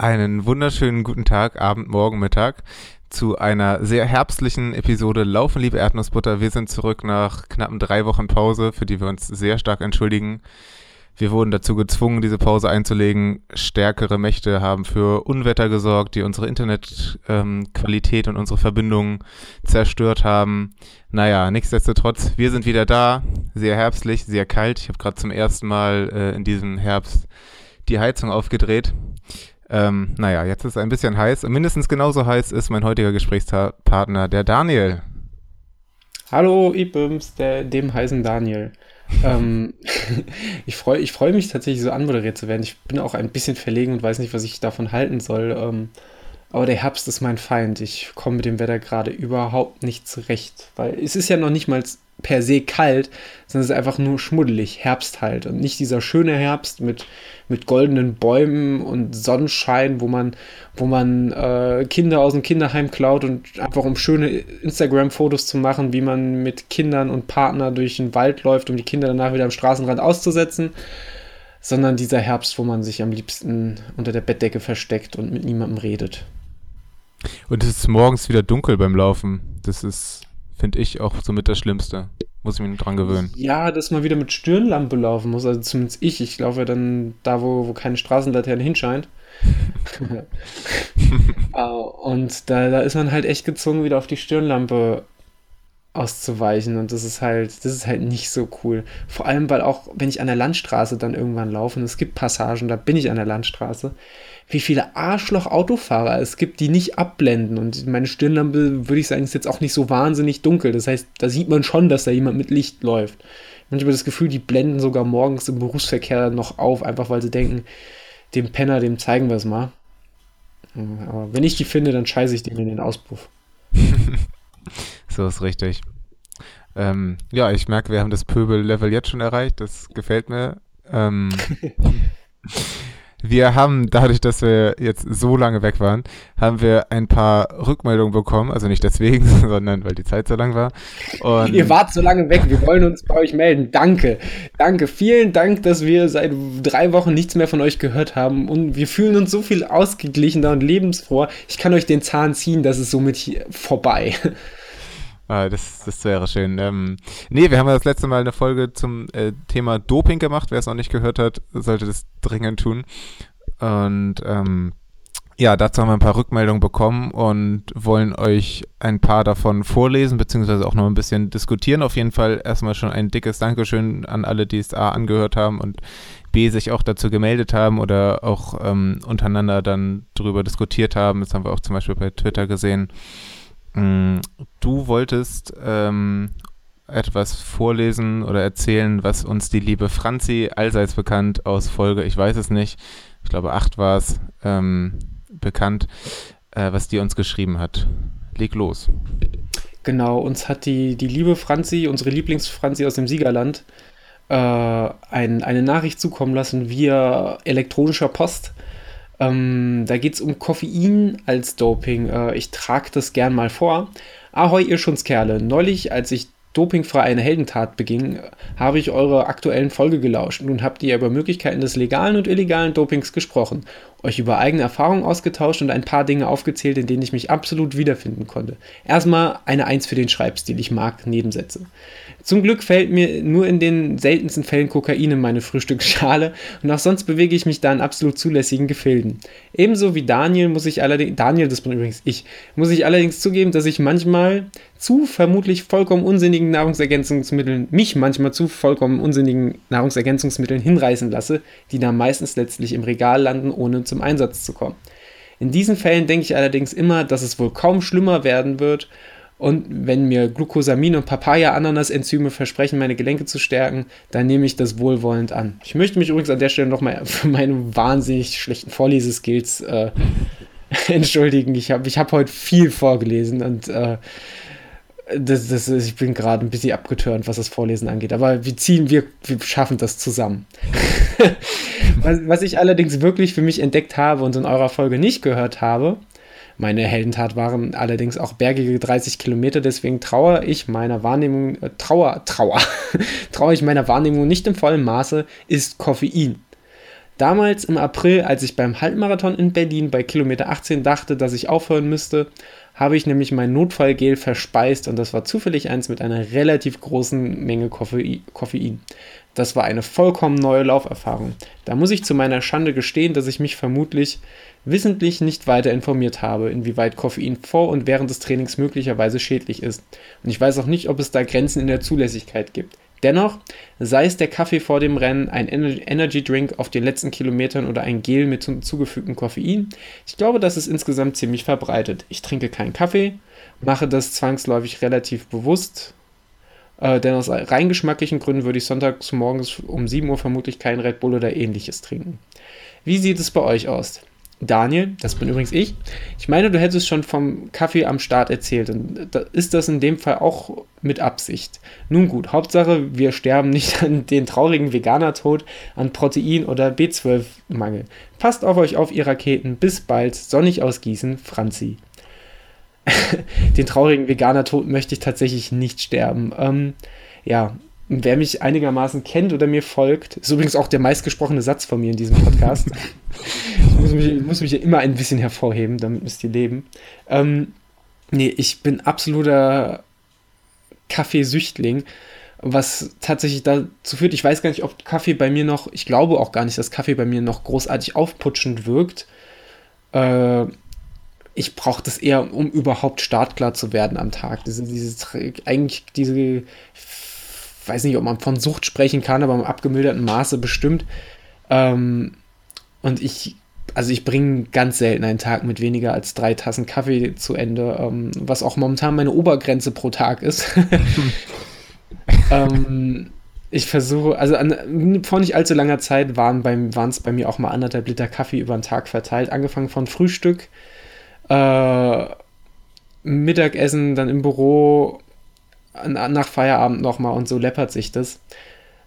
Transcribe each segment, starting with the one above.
Einen wunderschönen guten Tag, Abend, Morgen, Mittag zu einer sehr herbstlichen Episode Laufen, liebe Erdnussbutter. Wir sind zurück nach knappen drei Wochen Pause, für die wir uns sehr stark entschuldigen. Wir wurden dazu gezwungen, diese Pause einzulegen. Stärkere Mächte haben für Unwetter gesorgt, die unsere Internetqualität ähm, und unsere Verbindungen zerstört haben. Naja, nichtsdestotrotz, wir sind wieder da. Sehr herbstlich, sehr kalt. Ich habe gerade zum ersten Mal äh, in diesem Herbst die Heizung aufgedreht. Ähm, naja, jetzt ist es ein bisschen heiß. Mindestens genauso heiß ist mein heutiger Gesprächspartner, der Daniel. Hallo, Ibims, der, dem heißen Daniel. ähm, ich freue ich freu mich tatsächlich so anmoderiert zu werden. Ich bin auch ein bisschen verlegen und weiß nicht, was ich davon halten soll. Ähm, aber der Herbst ist mein Feind. Ich komme mit dem Wetter gerade überhaupt nicht zurecht. Weil es ist ja noch nicht mal per se kalt, sondern es ist einfach nur schmuddelig, Herbst halt. Und nicht dieser schöne Herbst mit, mit goldenen Bäumen und Sonnenschein, wo man, wo man äh, Kinder aus dem Kinderheim klaut und einfach um schöne Instagram-Fotos zu machen, wie man mit Kindern und Partner durch den Wald läuft, um die Kinder danach wieder am Straßenrand auszusetzen. Sondern dieser Herbst, wo man sich am liebsten unter der Bettdecke versteckt und mit niemandem redet. Und es ist morgens wieder dunkel beim Laufen. Das ist Finde ich auch somit das Schlimmste. Muss ich mich dran gewöhnen. Ja, dass man wieder mit Stirnlampe laufen muss. Also zumindest ich. Ich laufe dann da, wo, wo keine Straßenlaterne hinscheint. und da, da ist man halt echt gezwungen, wieder auf die Stirnlampe auszuweichen. Und das ist halt, das ist halt nicht so cool. Vor allem, weil auch, wenn ich an der Landstraße dann irgendwann laufe, und es gibt Passagen, da bin ich an der Landstraße, wie viele Arschloch-Autofahrer es gibt, die nicht abblenden. Und meine Stirnlampe, würde ich sagen, ist jetzt auch nicht so wahnsinnig dunkel. Das heißt, da sieht man schon, dass da jemand mit Licht läuft. Manchmal das Gefühl, die blenden sogar morgens im Berufsverkehr noch auf, einfach weil sie denken, dem Penner, dem zeigen wir es mal. Aber wenn ich die finde, dann scheiße ich dem in den Auspuff. so ist richtig. Ähm, ja, ich merke, wir haben das Pöbel-Level jetzt schon erreicht. Das gefällt mir. Ähm, wir haben dadurch, dass wir jetzt so lange weg waren, haben wir ein paar Rückmeldungen bekommen. Also nicht deswegen, sondern weil die Zeit so lang war. Und Ihr wart so lange weg. Wir wollen uns bei euch melden. Danke. Danke. Vielen Dank, dass wir seit drei Wochen nichts mehr von euch gehört haben. Und wir fühlen uns so viel ausgeglichener und lebensfroher. Ich kann euch den Zahn ziehen. Das ist somit vorbei. Ah, das, das wäre schön. Ähm, nee, wir haben ja das letzte Mal eine Folge zum äh, Thema Doping gemacht. Wer es noch nicht gehört hat, sollte das dringend tun. Und ähm, ja, dazu haben wir ein paar Rückmeldungen bekommen und wollen euch ein paar davon vorlesen, beziehungsweise auch noch ein bisschen diskutieren. Auf jeden Fall erstmal schon ein dickes Dankeschön an alle, die es A angehört haben und B sich auch dazu gemeldet haben oder auch ähm, untereinander dann darüber diskutiert haben. Das haben wir auch zum Beispiel bei Twitter gesehen. Mm, du wolltest ähm, etwas vorlesen oder erzählen, was uns die liebe Franzi, allseits bekannt aus Folge, ich weiß es nicht, ich glaube acht war es, ähm, bekannt, äh, was die uns geschrieben hat. Leg los. Genau, uns hat die, die liebe Franzi, unsere Lieblingsfranzi aus dem Siegerland, äh, ein, eine Nachricht zukommen lassen via elektronischer Post ähm, da geht es um Koffein als Doping. Äh, ich trage das gern mal vor. Ahoi, ihr Schunzkerle. Neulich, als ich dopingfrei eine Heldentat beging, habe ich eure aktuellen Folge gelauscht. Nun habt ihr über Möglichkeiten des legalen und illegalen Dopings gesprochen, euch über eigene Erfahrungen ausgetauscht und ein paar Dinge aufgezählt, in denen ich mich absolut wiederfinden konnte. Erstmal eine Eins für den Schreibstil, ich mag Nebensätze. Zum Glück fällt mir nur in den seltensten Fällen Kokain in meine Frühstücksschale und auch sonst bewege ich mich da in absolut zulässigen Gefilden. Ebenso wie Daniel muss ich allerdings, Daniel, das bin übrigens ich, muss ich allerdings zugeben, dass ich manchmal zu vermutlich vollkommen unsinnigen Nahrungsergänzungsmitteln, mich manchmal zu vollkommen unsinnigen Nahrungsergänzungsmitteln hinreißen lasse, die dann meistens letztlich im Regal landen, ohne zum Einsatz zu kommen. In diesen Fällen denke ich allerdings immer, dass es wohl kaum schlimmer werden wird und wenn mir Glucosamin und Papaya-Ananas-Enzyme versprechen, meine Gelenke zu stärken, dann nehme ich das wohlwollend an. Ich möchte mich übrigens an der Stelle nochmal für meine wahnsinnig schlechten Vorleseskills äh, entschuldigen. Ich habe ich hab heute viel vorgelesen und äh, das, das, ich bin gerade ein bisschen abgetörnt, was das Vorlesen angeht. Aber wir ziehen, wir, wir schaffen das zusammen. was, was ich allerdings wirklich für mich entdeckt habe und in eurer Folge nicht gehört habe, meine Heldentat waren allerdings auch bergige 30 Kilometer, deswegen traue ich meiner Wahrnehmung, äh, trauer, trauer, traue ich meiner Wahrnehmung nicht im vollen Maße, ist Koffein. Damals im April, als ich beim Halbmarathon in Berlin bei Kilometer 18 dachte, dass ich aufhören müsste, habe ich nämlich mein Notfallgel verspeist und das war zufällig eins mit einer relativ großen Menge Koffein. Das war eine vollkommen neue Lauferfahrung. Da muss ich zu meiner Schande gestehen, dass ich mich vermutlich wissentlich nicht weiter informiert habe, inwieweit Koffein vor und während des Trainings möglicherweise schädlich ist. Und ich weiß auch nicht, ob es da Grenzen in der Zulässigkeit gibt. Dennoch, sei es der Kaffee vor dem Rennen, ein Energy Drink auf den letzten Kilometern oder ein Gel mit zugefügtem Koffein, ich glaube, das ist insgesamt ziemlich verbreitet. Ich trinke keinen Kaffee, mache das zwangsläufig relativ bewusst, äh, denn aus rein geschmacklichen Gründen würde ich sonntags morgens um 7 Uhr vermutlich keinen Red Bull oder ähnliches trinken. Wie sieht es bei euch aus? Daniel, das bin übrigens ich. Ich meine, du hättest schon vom Kaffee am Start erzählt. Und ist das in dem Fall auch mit Absicht? Nun gut, Hauptsache, wir sterben nicht an den traurigen Veganer-Tod, an Protein- oder B12-Mangel. Passt auf euch auf, ihr Raketen. Bis bald. Sonnig aus Gießen, Franzi. den traurigen Veganer-Tod möchte ich tatsächlich nicht sterben. Ähm, ja, wer mich einigermaßen kennt oder mir folgt, ist übrigens auch der meistgesprochene Satz von mir in diesem Podcast. ich muss mich, muss mich immer ein bisschen hervorheben, damit müsst ihr leben. Ähm, nee, ich bin absoluter Kaffeesüchtling, was tatsächlich dazu führt, ich weiß gar nicht, ob Kaffee bei mir noch, ich glaube auch gar nicht, dass Kaffee bei mir noch großartig aufputschend wirkt. Äh, ich brauche das eher, um überhaupt startklar zu werden am Tag. Diese, diese, eigentlich diese weiß nicht, ob man von Sucht sprechen kann, aber im abgemilderten Maße bestimmt. Ähm, und ich, also ich bringe ganz selten einen Tag mit weniger als drei Tassen Kaffee zu Ende, ähm, was auch momentan meine Obergrenze pro Tag ist. ähm, ich versuche, also an, vor nicht allzu langer Zeit waren es bei mir auch mal anderthalb Liter Kaffee über den Tag verteilt, angefangen von Frühstück, äh, Mittagessen, dann im Büro, nach Feierabend nochmal und so läppert sich das.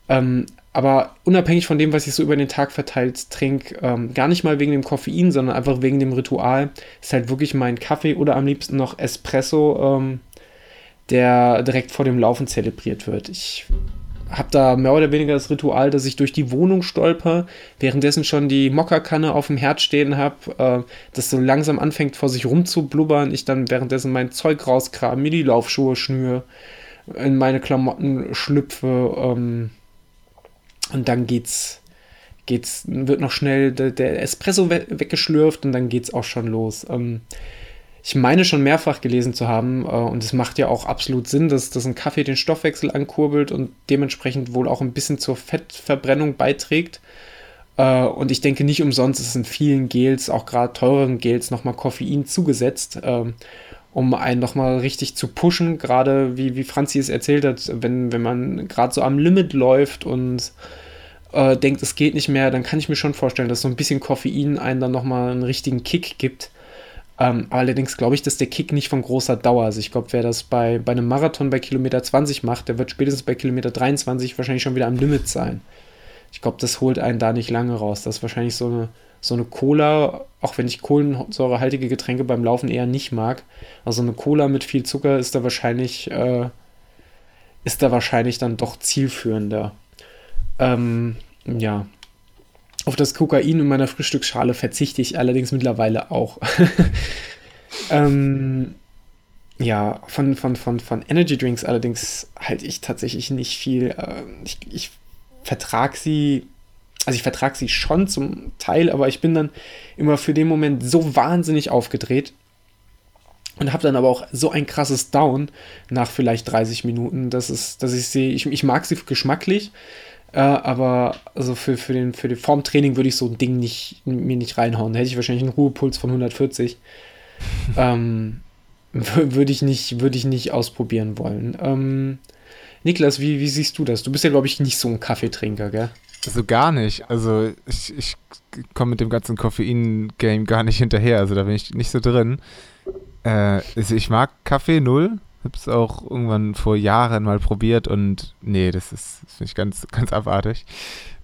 Ähm, aber unabhängig von dem, was ich so über den Tag verteilt trinke, ähm, gar nicht mal wegen dem Koffein, sondern einfach wegen dem Ritual, ist halt wirklich mein Kaffee oder am liebsten noch Espresso, ähm, der direkt vor dem Laufen zelebriert wird. Ich habe da mehr oder weniger das Ritual, dass ich durch die Wohnung stolper, währenddessen schon die Mokkakanne auf dem Herd stehen habe, äh, das so langsam anfängt vor sich rumzublubbern, ich dann währenddessen mein Zeug rauskram, mir die Laufschuhe schnür, in meine Klamotten schlüpfe ähm, und dann geht's, geht's, wird noch schnell der, der Espresso we weggeschlürft und dann geht's auch schon los. Ähm, ich meine schon mehrfach gelesen zu haben, äh, und es macht ja auch absolut Sinn, dass, dass ein Kaffee den Stoffwechsel ankurbelt und dementsprechend wohl auch ein bisschen zur Fettverbrennung beiträgt. Äh, und ich denke nicht umsonst ist in vielen Gels, auch gerade teureren Gels, nochmal Koffein zugesetzt. Äh, um einen nochmal richtig zu pushen, gerade wie, wie Franzi es erzählt hat, wenn, wenn man gerade so am Limit läuft und äh, denkt, es geht nicht mehr, dann kann ich mir schon vorstellen, dass so ein bisschen Koffein einen dann nochmal einen richtigen Kick gibt. Ähm, allerdings glaube ich, dass der Kick nicht von großer Dauer ist. Ich glaube, wer das bei, bei einem Marathon bei Kilometer 20 macht, der wird spätestens bei Kilometer 23 wahrscheinlich schon wieder am Limit sein. Ich glaube, das holt einen da nicht lange raus. Das ist wahrscheinlich so eine so eine Cola, auch wenn ich kohlensäurehaltige Getränke beim Laufen eher nicht mag, also eine Cola mit viel Zucker ist da wahrscheinlich, äh, ist da wahrscheinlich dann doch zielführender. Ähm, ja. Auf das Kokain in meiner Frühstücksschale verzichte ich allerdings mittlerweile auch. ähm, ja, von, von, von, von Energy Drinks allerdings halte ich tatsächlich nicht viel. Äh, ich, ich vertrage sie also ich vertrage sie schon zum Teil, aber ich bin dann immer für den Moment so wahnsinnig aufgedreht und habe dann aber auch so ein krasses Down nach vielleicht 30 Minuten, dass, es, dass ich sie, ich, ich mag sie geschmacklich, äh, aber also für, für, den, für den Formtraining würde ich so ein Ding nicht, mir nicht reinhauen. Da hätte ich wahrscheinlich einen Ruhepuls von 140. ähm, würde ich, nicht, würd ich nicht ausprobieren wollen. Ähm, Niklas, wie, wie siehst du das? Du bist ja, glaube ich, nicht so ein Kaffeetrinker, gell? Also gar nicht. Also ich, ich komme mit dem ganzen Koffein-Game gar nicht hinterher. Also da bin ich nicht so drin. Äh, also ich mag Kaffee null. Hab's auch irgendwann vor Jahren mal probiert und nee, das ist, das finde ganz, ganz abartig.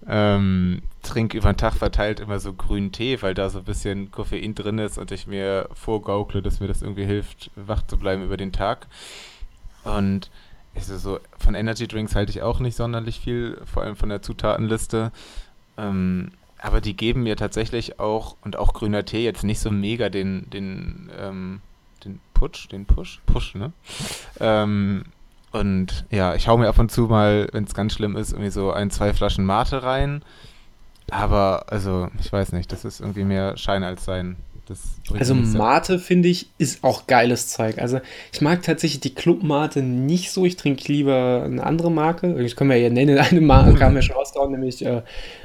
Ähm, trink über den Tag verteilt immer so grünen Tee, weil da so ein bisschen Koffein drin ist und ich mir vorgaukle, dass mir das irgendwie hilft, wach zu bleiben über den Tag. Und also so von Energy Drinks halte ich auch nicht sonderlich viel, vor allem von der Zutatenliste. Ähm, aber die geben mir tatsächlich auch, und auch grüner Tee, jetzt nicht so mega den, den, ähm, den Putsch, den Push, Push, ne? Ähm, und ja, ich hau mir ab und zu mal, wenn es ganz schlimm ist, irgendwie so ein, zwei Flaschen Mate rein. Aber, also, ich weiß nicht, das ist irgendwie mehr Schein als Sein also Mate, finde ich, ist auch geiles Zeug. Also ich mag tatsächlich die Club Mate nicht so. Ich trinke lieber eine andere Marke. Ich kann mir ja nennen, eine Marke haben wir schon rausgehauen, nämlich äh,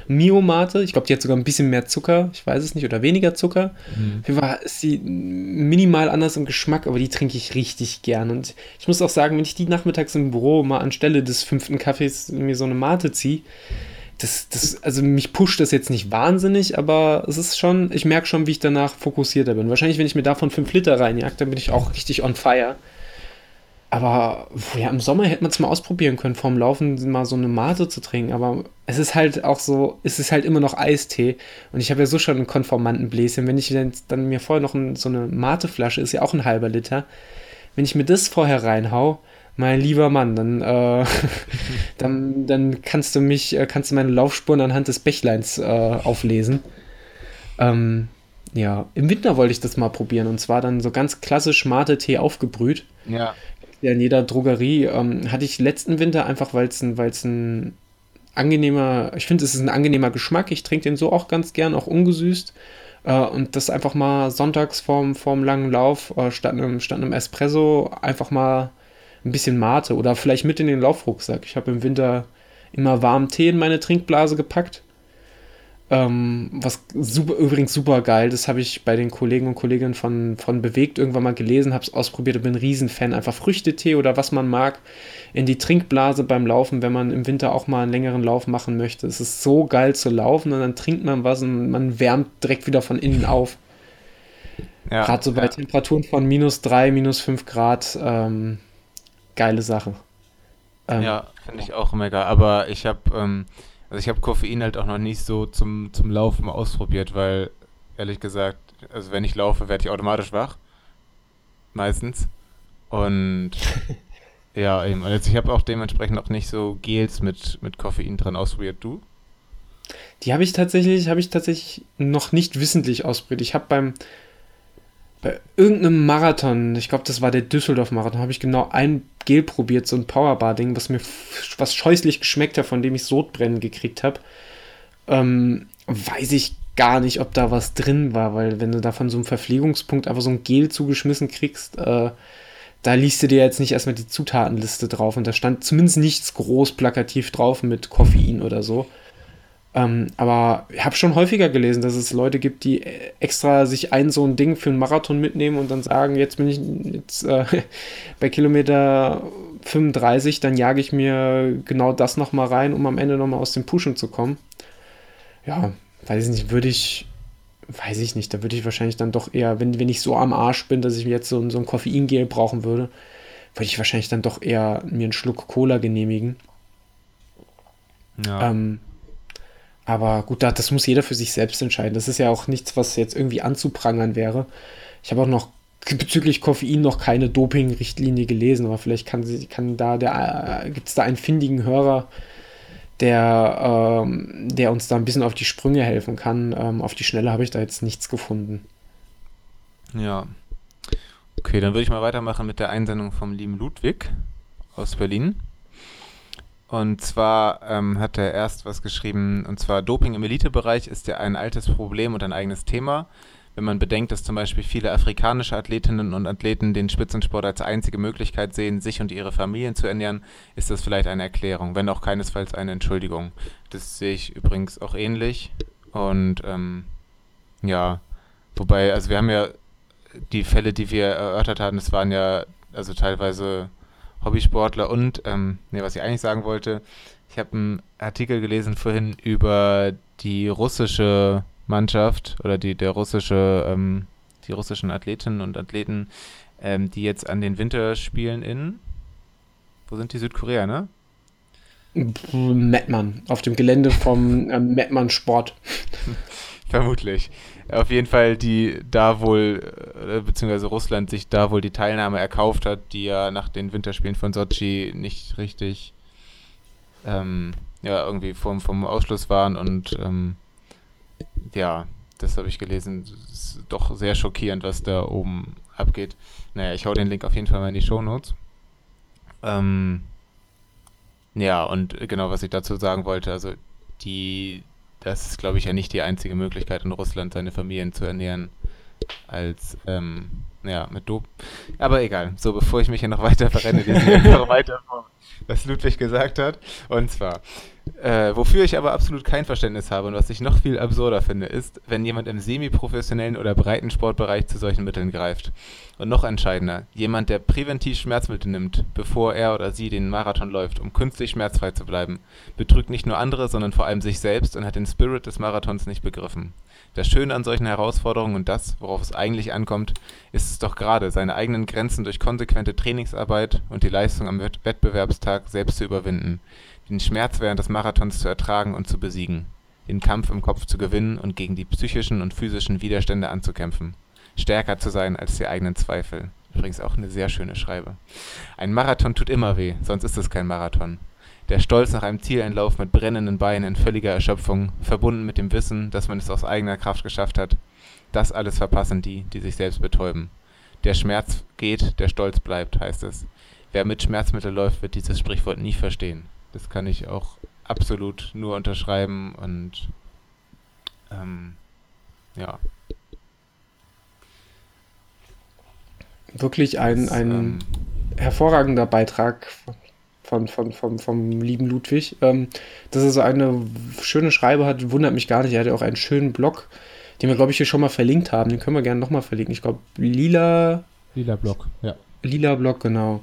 Mio Mate. Ich glaube, die hat sogar ein bisschen mehr Zucker. Ich weiß es nicht. Oder weniger Zucker. Mhm. Auf jeden Fall ist sie minimal anders im Geschmack, aber die trinke ich richtig gern. Und ich muss auch sagen, wenn ich die nachmittags im Büro mal anstelle des fünften Kaffees mir so eine Mate ziehe, das, das, also mich pusht das jetzt nicht wahnsinnig, aber es ist schon, ich merke schon, wie ich danach fokussierter bin. Wahrscheinlich, wenn ich mir davon 5 Liter reinjagt, dann bin ich auch richtig on fire. Aber ja, im Sommer hätte man es mal ausprobieren können, vorm Laufen mal so eine Mate zu trinken. Aber es ist halt auch so, es ist halt immer noch Eistee. Und ich habe ja so schon einen konformanten Bläschen. Wenn ich dann mir vorher noch ein, so eine Mateflasche, ist ja auch ein halber Liter. Wenn ich mir das vorher reinhau, mein lieber Mann, dann, äh, dann, dann kannst du mich, äh, kannst du meine Laufspuren anhand des Bächleins äh, auflesen. Ähm, ja, im Winter wollte ich das mal probieren und zwar dann so ganz klassisch Mate-Tee aufgebrüht. Ja. ja. In jeder Drogerie ähm, hatte ich letzten Winter einfach, weil es ein, weil's ein angenehmer, ich finde, es ist ein angenehmer Geschmack. Ich trinke den so auch ganz gern, auch ungesüßt. Äh, und das einfach mal sonntags vorm, vorm langen Lauf äh, statt, einem, statt einem Espresso einfach mal ein bisschen Mate oder vielleicht mit in den Laufrucksack. Ich habe im Winter immer warmen Tee in meine Trinkblase gepackt. Ähm, was super, übrigens super geil, das habe ich bei den Kollegen und Kolleginnen von, von Bewegt irgendwann mal gelesen, habe es ausprobiert und bin ein Riesenfan. Einfach Früchtetee oder was man mag in die Trinkblase beim Laufen, wenn man im Winter auch mal einen längeren Lauf machen möchte. Es ist so geil zu laufen und dann trinkt man was und man wärmt direkt wieder von innen auf. Ja, Gerade so bei ja. Temperaturen von minus 3, minus 5 Grad. Ähm, geile Sache. Ähm, ja, finde ich auch mega. Aber ich habe, ähm, also ich habe Koffein halt auch noch nicht so zum, zum Laufen ausprobiert, weil ehrlich gesagt, also wenn ich laufe, werde ich automatisch wach. Meistens. Und ja, eben. Also ich habe auch dementsprechend auch nicht so Gels mit, mit Koffein dran ausprobiert. Du? Die habe ich tatsächlich, habe ich tatsächlich noch nicht wissentlich ausprobiert. Ich habe beim, bei irgendeinem Marathon, ich glaube, das war der Düsseldorf-Marathon, habe ich genau ein Gel probiert, so ein Powerbar-Ding, was mir was scheußlich geschmeckt hat, von dem ich Sodbrennen gekriegt habe. Ähm, weiß ich gar nicht, ob da was drin war, weil wenn du da von so einem Verpflegungspunkt einfach so ein Gel zugeschmissen kriegst, äh, da liest du dir jetzt nicht erstmal die Zutatenliste drauf und da stand zumindest nichts groß plakativ drauf mit Koffein oder so. Ähm, aber ich habe schon häufiger gelesen, dass es Leute gibt, die extra sich ein so ein Ding für einen Marathon mitnehmen und dann sagen, jetzt bin ich jetzt äh, bei Kilometer 35, dann jage ich mir genau das nochmal rein, um am Ende nochmal aus dem Pushen zu kommen. Ja, weiß ich nicht, würde ich, weiß ich nicht, da würde ich wahrscheinlich dann doch eher, wenn, wenn ich so am Arsch bin, dass ich jetzt so, so ein Koffeingel brauchen würde, würde ich wahrscheinlich dann doch eher mir einen Schluck Cola genehmigen. Ja. Ähm, aber gut, das muss jeder für sich selbst entscheiden. Das ist ja auch nichts, was jetzt irgendwie anzuprangern wäre. Ich habe auch noch bezüglich Koffein noch keine Doping-Richtlinie gelesen, aber vielleicht kann, sie, kann da der, äh, gibt es da einen findigen Hörer, der, ähm, der uns da ein bisschen auf die Sprünge helfen kann. Ähm, auf die Schnelle habe ich da jetzt nichts gefunden. Ja. Okay, dann würde ich mal weitermachen mit der Einsendung vom lieben Ludwig aus Berlin. Und zwar ähm, hat er erst was geschrieben, und zwar Doping im Elitebereich ist ja ein altes Problem und ein eigenes Thema. Wenn man bedenkt, dass zum Beispiel viele afrikanische Athletinnen und Athleten den Spitzensport als einzige Möglichkeit sehen, sich und ihre Familien zu ernähren, ist das vielleicht eine Erklärung, wenn auch keinesfalls eine Entschuldigung. Das sehe ich übrigens auch ähnlich. Und ähm, ja, wobei, also wir haben ja die Fälle, die wir erörtert haben, das waren ja also teilweise Hobbysportler und, ähm, nee, was ich eigentlich sagen wollte, ich habe einen Artikel gelesen vorhin über die russische Mannschaft oder die, der russische, ähm, die russischen Athletinnen und Athleten, ähm, die jetzt an den Winterspielen in, wo sind die Südkorea, ne? Mettmann, auf dem Gelände vom äh, Mettmann Sport. Vermutlich. Auf jeden Fall, die da wohl, äh, beziehungsweise Russland sich da wohl die Teilnahme erkauft hat, die ja nach den Winterspielen von Sochi nicht richtig ähm, ja, irgendwie vom, vom Ausschluss waren und ähm, ja, das habe ich gelesen. Das ist doch sehr schockierend, was da oben abgeht. Naja, ich hau den Link auf jeden Fall mal in die Show Notes. Ähm, ja, und genau, was ich dazu sagen wollte, also die, das ist, glaube ich, ja nicht die einzige Möglichkeit in Russland, seine Familien zu ernähren, als ähm, ja, mit Dope. Aber egal. So, bevor ich mich hier noch weiter verrenne, lesen wir einfach weiter vor, was Ludwig gesagt hat. Und zwar, äh, wofür ich aber absolut kein Verständnis habe und was ich noch viel absurder finde, ist, wenn jemand im semi-professionellen oder breiten Sportbereich zu solchen Mitteln greift. Und noch entscheidender, jemand, der präventiv Schmerzmittel nimmt, bevor er oder sie den Marathon läuft, um künstlich schmerzfrei zu bleiben, betrügt nicht nur andere, sondern vor allem sich selbst und hat den Spirit des Marathons nicht begriffen. Das Schöne an solchen Herausforderungen und das, worauf es eigentlich ankommt, ist es doch gerade, seine eigenen Grenzen durch konsequente Trainingsarbeit und die Leistung am Wettbewerbstag selbst zu überwinden, den Schmerz während des Marathons zu ertragen und zu besiegen, den Kampf im Kopf zu gewinnen und gegen die psychischen und physischen Widerstände anzukämpfen, stärker zu sein als die eigenen Zweifel. Übrigens auch eine sehr schöne Schreibe. Ein Marathon tut immer weh, sonst ist es kein Marathon. Der Stolz nach einem Zieleinlauf mit brennenden Beinen in völliger Erschöpfung, verbunden mit dem Wissen, dass man es aus eigener Kraft geschafft hat, das alles verpassen die, die sich selbst betäuben. Der Schmerz geht, der Stolz bleibt, heißt es. Wer mit Schmerzmittel läuft, wird dieses Sprichwort nie verstehen. Das kann ich auch absolut nur unterschreiben und ähm, ja. Wirklich ein, ein ähm, hervorragender Beitrag von, von, von, vom lieben Ludwig. Ähm, dass er so eine schöne Schreibe hat, wundert mich gar nicht. Er hat ja auch einen schönen Blog, den wir, glaube ich, hier schon mal verlinkt haben. Den können wir gerne nochmal verlinken. Ich glaube, Lila. Lila Blog, ja. Lila Blog, genau.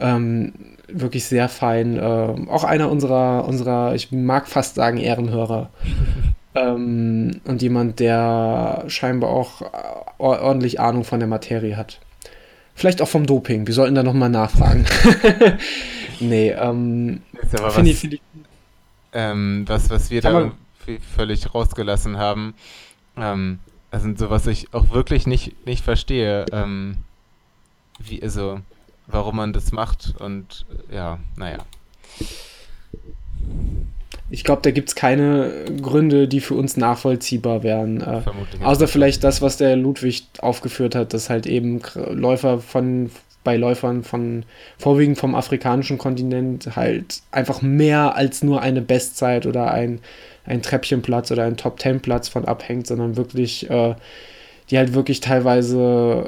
Ähm, wirklich sehr fein. Ähm, auch einer unserer, unserer, ich mag fast sagen, Ehrenhörer. ähm, und jemand, der scheinbar auch ordentlich Ahnung von der Materie hat. Vielleicht auch vom Doping. Wir sollten da nochmal nachfragen. Nee, ähm. Finde ich, find ich, ähm, was, was wir da völlig rausgelassen haben, ähm, also so was ich auch wirklich nicht, nicht verstehe, ähm, wie, also, warum man das macht und ja, naja. Ich glaube, da gibt es keine Gründe, die für uns nachvollziehbar wären. Äh, außer vielleicht das, was der Ludwig aufgeführt hat, dass halt eben Läufer von bei Läufern von vorwiegend vom afrikanischen Kontinent halt einfach mehr als nur eine Bestzeit oder ein, ein Treppchenplatz oder ein Top-Ten-Platz von abhängt, sondern wirklich, äh, die halt wirklich teilweise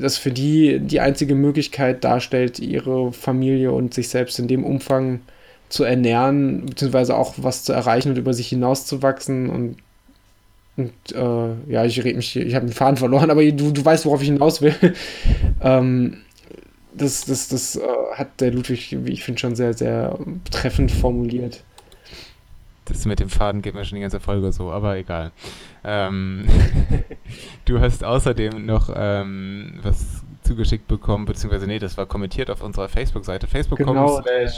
das für die die einzige Möglichkeit darstellt, ihre Familie und sich selbst in dem Umfang zu ernähren, beziehungsweise auch was zu erreichen und über sich hinauszuwachsen und und äh, ja, ich rede mich, ich habe den Faden verloren, aber du, du weißt, worauf ich hinaus will. ähm, das, das, das äh, hat der Ludwig, wie ich finde, schon sehr, sehr treffend formuliert. Das mit dem Faden geht mir schon die ganze Folge so, aber egal. Ähm, du hast außerdem noch ähm, was zugeschickt bekommen, beziehungsweise nee, das war kommentiert auf unserer Facebook-Seite. Facebook.com genau, äh,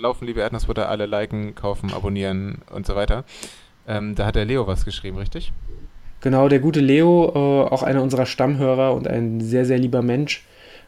laufen liebe Erdnussbutter, alle liken, kaufen, abonnieren und so weiter. Ähm, da hat der Leo was geschrieben, richtig? Genau, der gute Leo, äh, auch einer unserer Stammhörer und ein sehr, sehr lieber Mensch,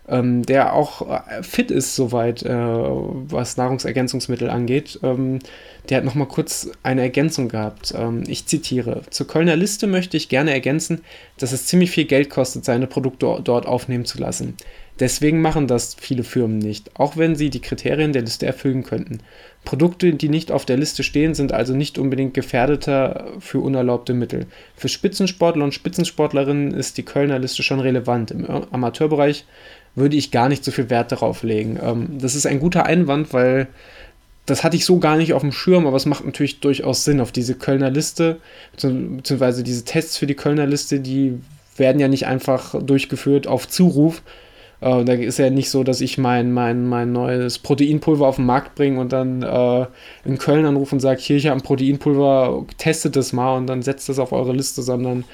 ähm, der auch äh, fit ist soweit, äh, was Nahrungsergänzungsmittel angeht. Ähm, der hat noch mal kurz eine Ergänzung gehabt. Ähm, ich zitiere: Zur Kölner Liste möchte ich gerne ergänzen, dass es ziemlich viel Geld kostet, seine Produkte dort aufnehmen zu lassen. Deswegen machen das viele Firmen nicht, auch wenn sie die Kriterien der Liste erfüllen könnten. Produkte, die nicht auf der Liste stehen, sind also nicht unbedingt gefährdeter für unerlaubte Mittel. Für Spitzensportler und Spitzensportlerinnen ist die Kölner Liste schon relevant. Im Amateurbereich würde ich gar nicht so viel Wert darauf legen. Ähm, das ist ein guter Einwand, weil das hatte ich so gar nicht auf dem Schirm, aber es macht natürlich durchaus Sinn auf diese Kölner Liste, beziehungsweise diese Tests für die Kölner Liste, die werden ja nicht einfach durchgeführt auf Zuruf. Äh, da ist ja nicht so, dass ich mein, mein, mein neues Proteinpulver auf den Markt bringe und dann äh, in Köln anrufe und sage, hier, ich habe ein Proteinpulver, testet das mal und dann setzt das auf eure Liste, sondern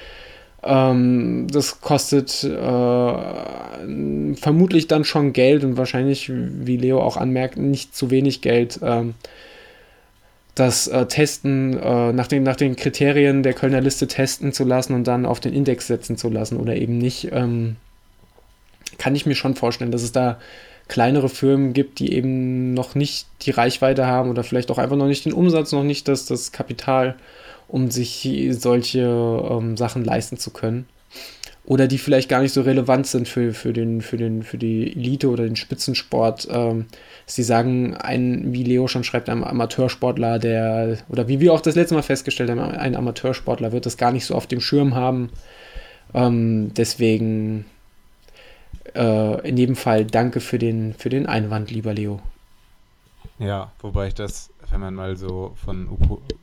ähm, das kostet äh, vermutlich dann schon Geld und wahrscheinlich, wie Leo auch anmerkt, nicht zu wenig Geld. Ähm, das äh, Testen äh, nach, den, nach den Kriterien der Kölner Liste testen zu lassen und dann auf den Index setzen zu lassen oder eben nicht, ähm, kann ich mir schon vorstellen, dass es da kleinere Firmen gibt, die eben noch nicht die Reichweite haben oder vielleicht auch einfach noch nicht den Umsatz, noch nicht das, das Kapital, um sich solche ähm, Sachen leisten zu können. Oder die vielleicht gar nicht so relevant sind für, für, den, für, den, für die Elite oder den Spitzensport. Ähm, sie sagen, ein, wie Leo schon schreibt, ein Amateursportler, der, oder wie wir auch das letzte Mal festgestellt haben, ein Amateursportler wird das gar nicht so auf dem Schirm haben. Ähm, deswegen äh, in jedem Fall danke für den, für den Einwand, lieber Leo. Ja, wobei ich das, wenn man mal so von,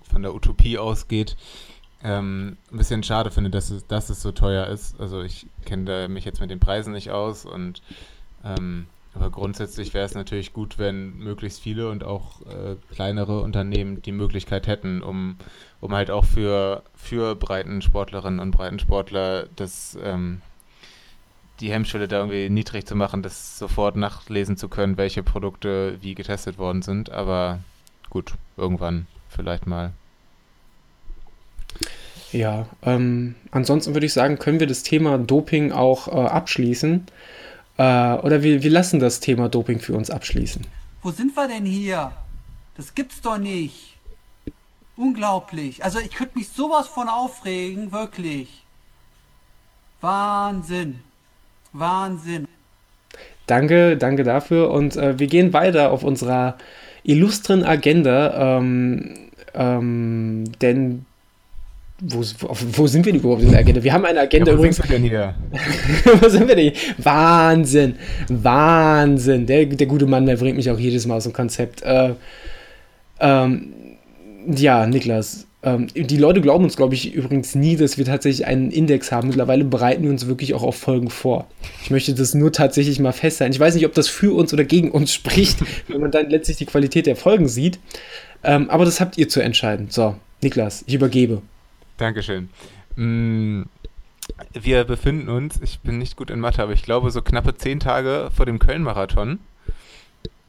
von der Utopie ausgeht, ähm, ein bisschen schade finde, dass es, dass es so teuer ist. Also ich kenne mich jetzt mit den Preisen nicht aus und ähm, aber grundsätzlich wäre es natürlich gut, wenn möglichst viele und auch äh, kleinere Unternehmen die Möglichkeit hätten, um, um halt auch für, für Breitensportlerinnen und Breitensportler das ähm, die Hemmschwelle da irgendwie niedrig zu machen, das sofort nachlesen zu können, welche Produkte wie getestet worden sind. Aber gut, irgendwann vielleicht mal. Ja, ähm, ansonsten würde ich sagen, können wir das Thema Doping auch äh, abschließen. Äh, oder wir, wir lassen das Thema Doping für uns abschließen. Wo sind wir denn hier? Das gibt's doch nicht. Unglaublich. Also ich könnte mich sowas von aufregen, wirklich. Wahnsinn. Wahnsinn. Danke, danke dafür. Und äh, wir gehen weiter auf unserer illustren Agenda. Ähm, ähm, denn wo, wo, sind wir überhaupt in der Agenda? Wir haben eine Agenda ja, wo übrigens. Sind wir denn hier? wo sind wir denn hier? Wahnsinn! Wahnsinn! Der, der gute Mann, der bringt mich auch jedes Mal aus dem Konzept. Äh, ähm, ja, Niklas, ähm, die Leute glauben uns, glaube ich, übrigens nie, dass wir tatsächlich einen Index haben. Mittlerweile bereiten wir uns wirklich auch auf Folgen vor. Ich möchte das nur tatsächlich mal festhalten. Ich weiß nicht, ob das für uns oder gegen uns spricht, wenn man dann letztlich die Qualität der Folgen sieht. Ähm, aber das habt ihr zu entscheiden. So, Niklas, ich übergebe. Dankeschön. Mm, wir befinden uns, ich bin nicht gut in Mathe, aber ich glaube so knappe zehn Tage vor dem Köln-Marathon.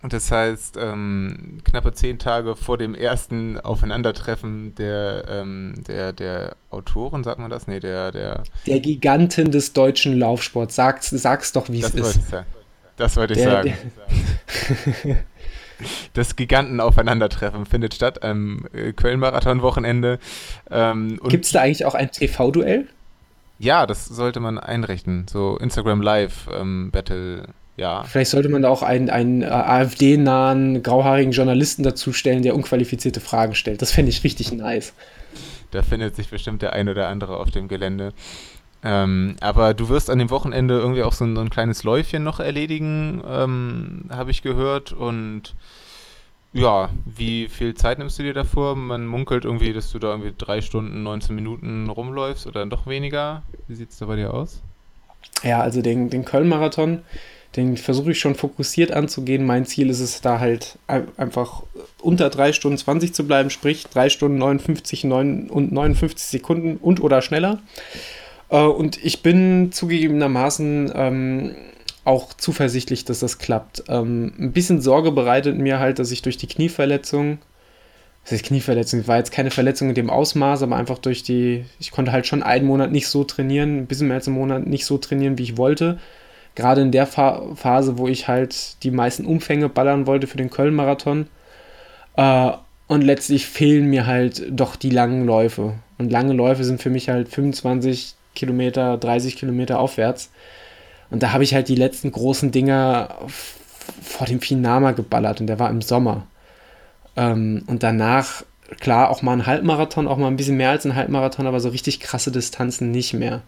Und das heißt, ähm, knappe zehn Tage vor dem ersten Aufeinandertreffen der, ähm, der, der Autoren, sagt man das? Nee, der, der. Der Giganten des deutschen Laufsports. Sag's, sag's doch, wie es ist. Das wollte ich sagen. Der das Giganten-Aufeinandertreffen findet statt am äh, Köln-Marathon-Wochenende. Ähm, Gibt es da eigentlich auch ein TV-Duell? Ja, das sollte man einrichten. So Instagram Live ähm, Battle ja. Vielleicht sollte man da auch einen, einen äh, AfD-nahen, grauhaarigen Journalisten dazustellen, der unqualifizierte Fragen stellt. Das fände ich richtig nice. Da findet sich bestimmt der ein oder andere auf dem Gelände. Ähm, aber du wirst an dem Wochenende irgendwie auch so ein, so ein kleines Läufchen noch erledigen, ähm, habe ich gehört. Und ja, wie viel Zeit nimmst du dir davor? Man munkelt irgendwie, dass du da irgendwie drei Stunden, 19 Minuten rumläufst oder doch weniger. Wie sieht es da bei dir aus? Ja, also den, den Köln-Marathon, den versuche ich schon fokussiert anzugehen. Mein Ziel ist es da halt einfach unter 3 Stunden 20 zu bleiben, sprich 3 Stunden 59 9 und 59 Sekunden und oder schneller. Äh, und ich bin zugegebenermaßen ähm, auch zuversichtlich, dass das klappt. Ähm, ein bisschen Sorge bereitet mir halt, dass ich durch die Knieverletzung, das ist Knieverletzung, war jetzt keine Verletzung in dem Ausmaß, aber einfach durch die, ich konnte halt schon einen Monat nicht so trainieren, ein bisschen mehr als einen Monat nicht so trainieren, wie ich wollte gerade in der Fa Phase, wo ich halt die meisten Umfänge ballern wollte für den Köln-Marathon. Äh, und letztlich fehlen mir halt doch die langen Läufe. Und lange Läufe sind für mich halt 25 Kilometer, 30 Kilometer aufwärts. Und da habe ich halt die letzten großen Dinger vor dem Finama geballert und der war im Sommer. Ähm, und danach, klar, auch mal ein Halbmarathon, auch mal ein bisschen mehr als ein Halbmarathon, aber so richtig krasse Distanzen nicht mehr.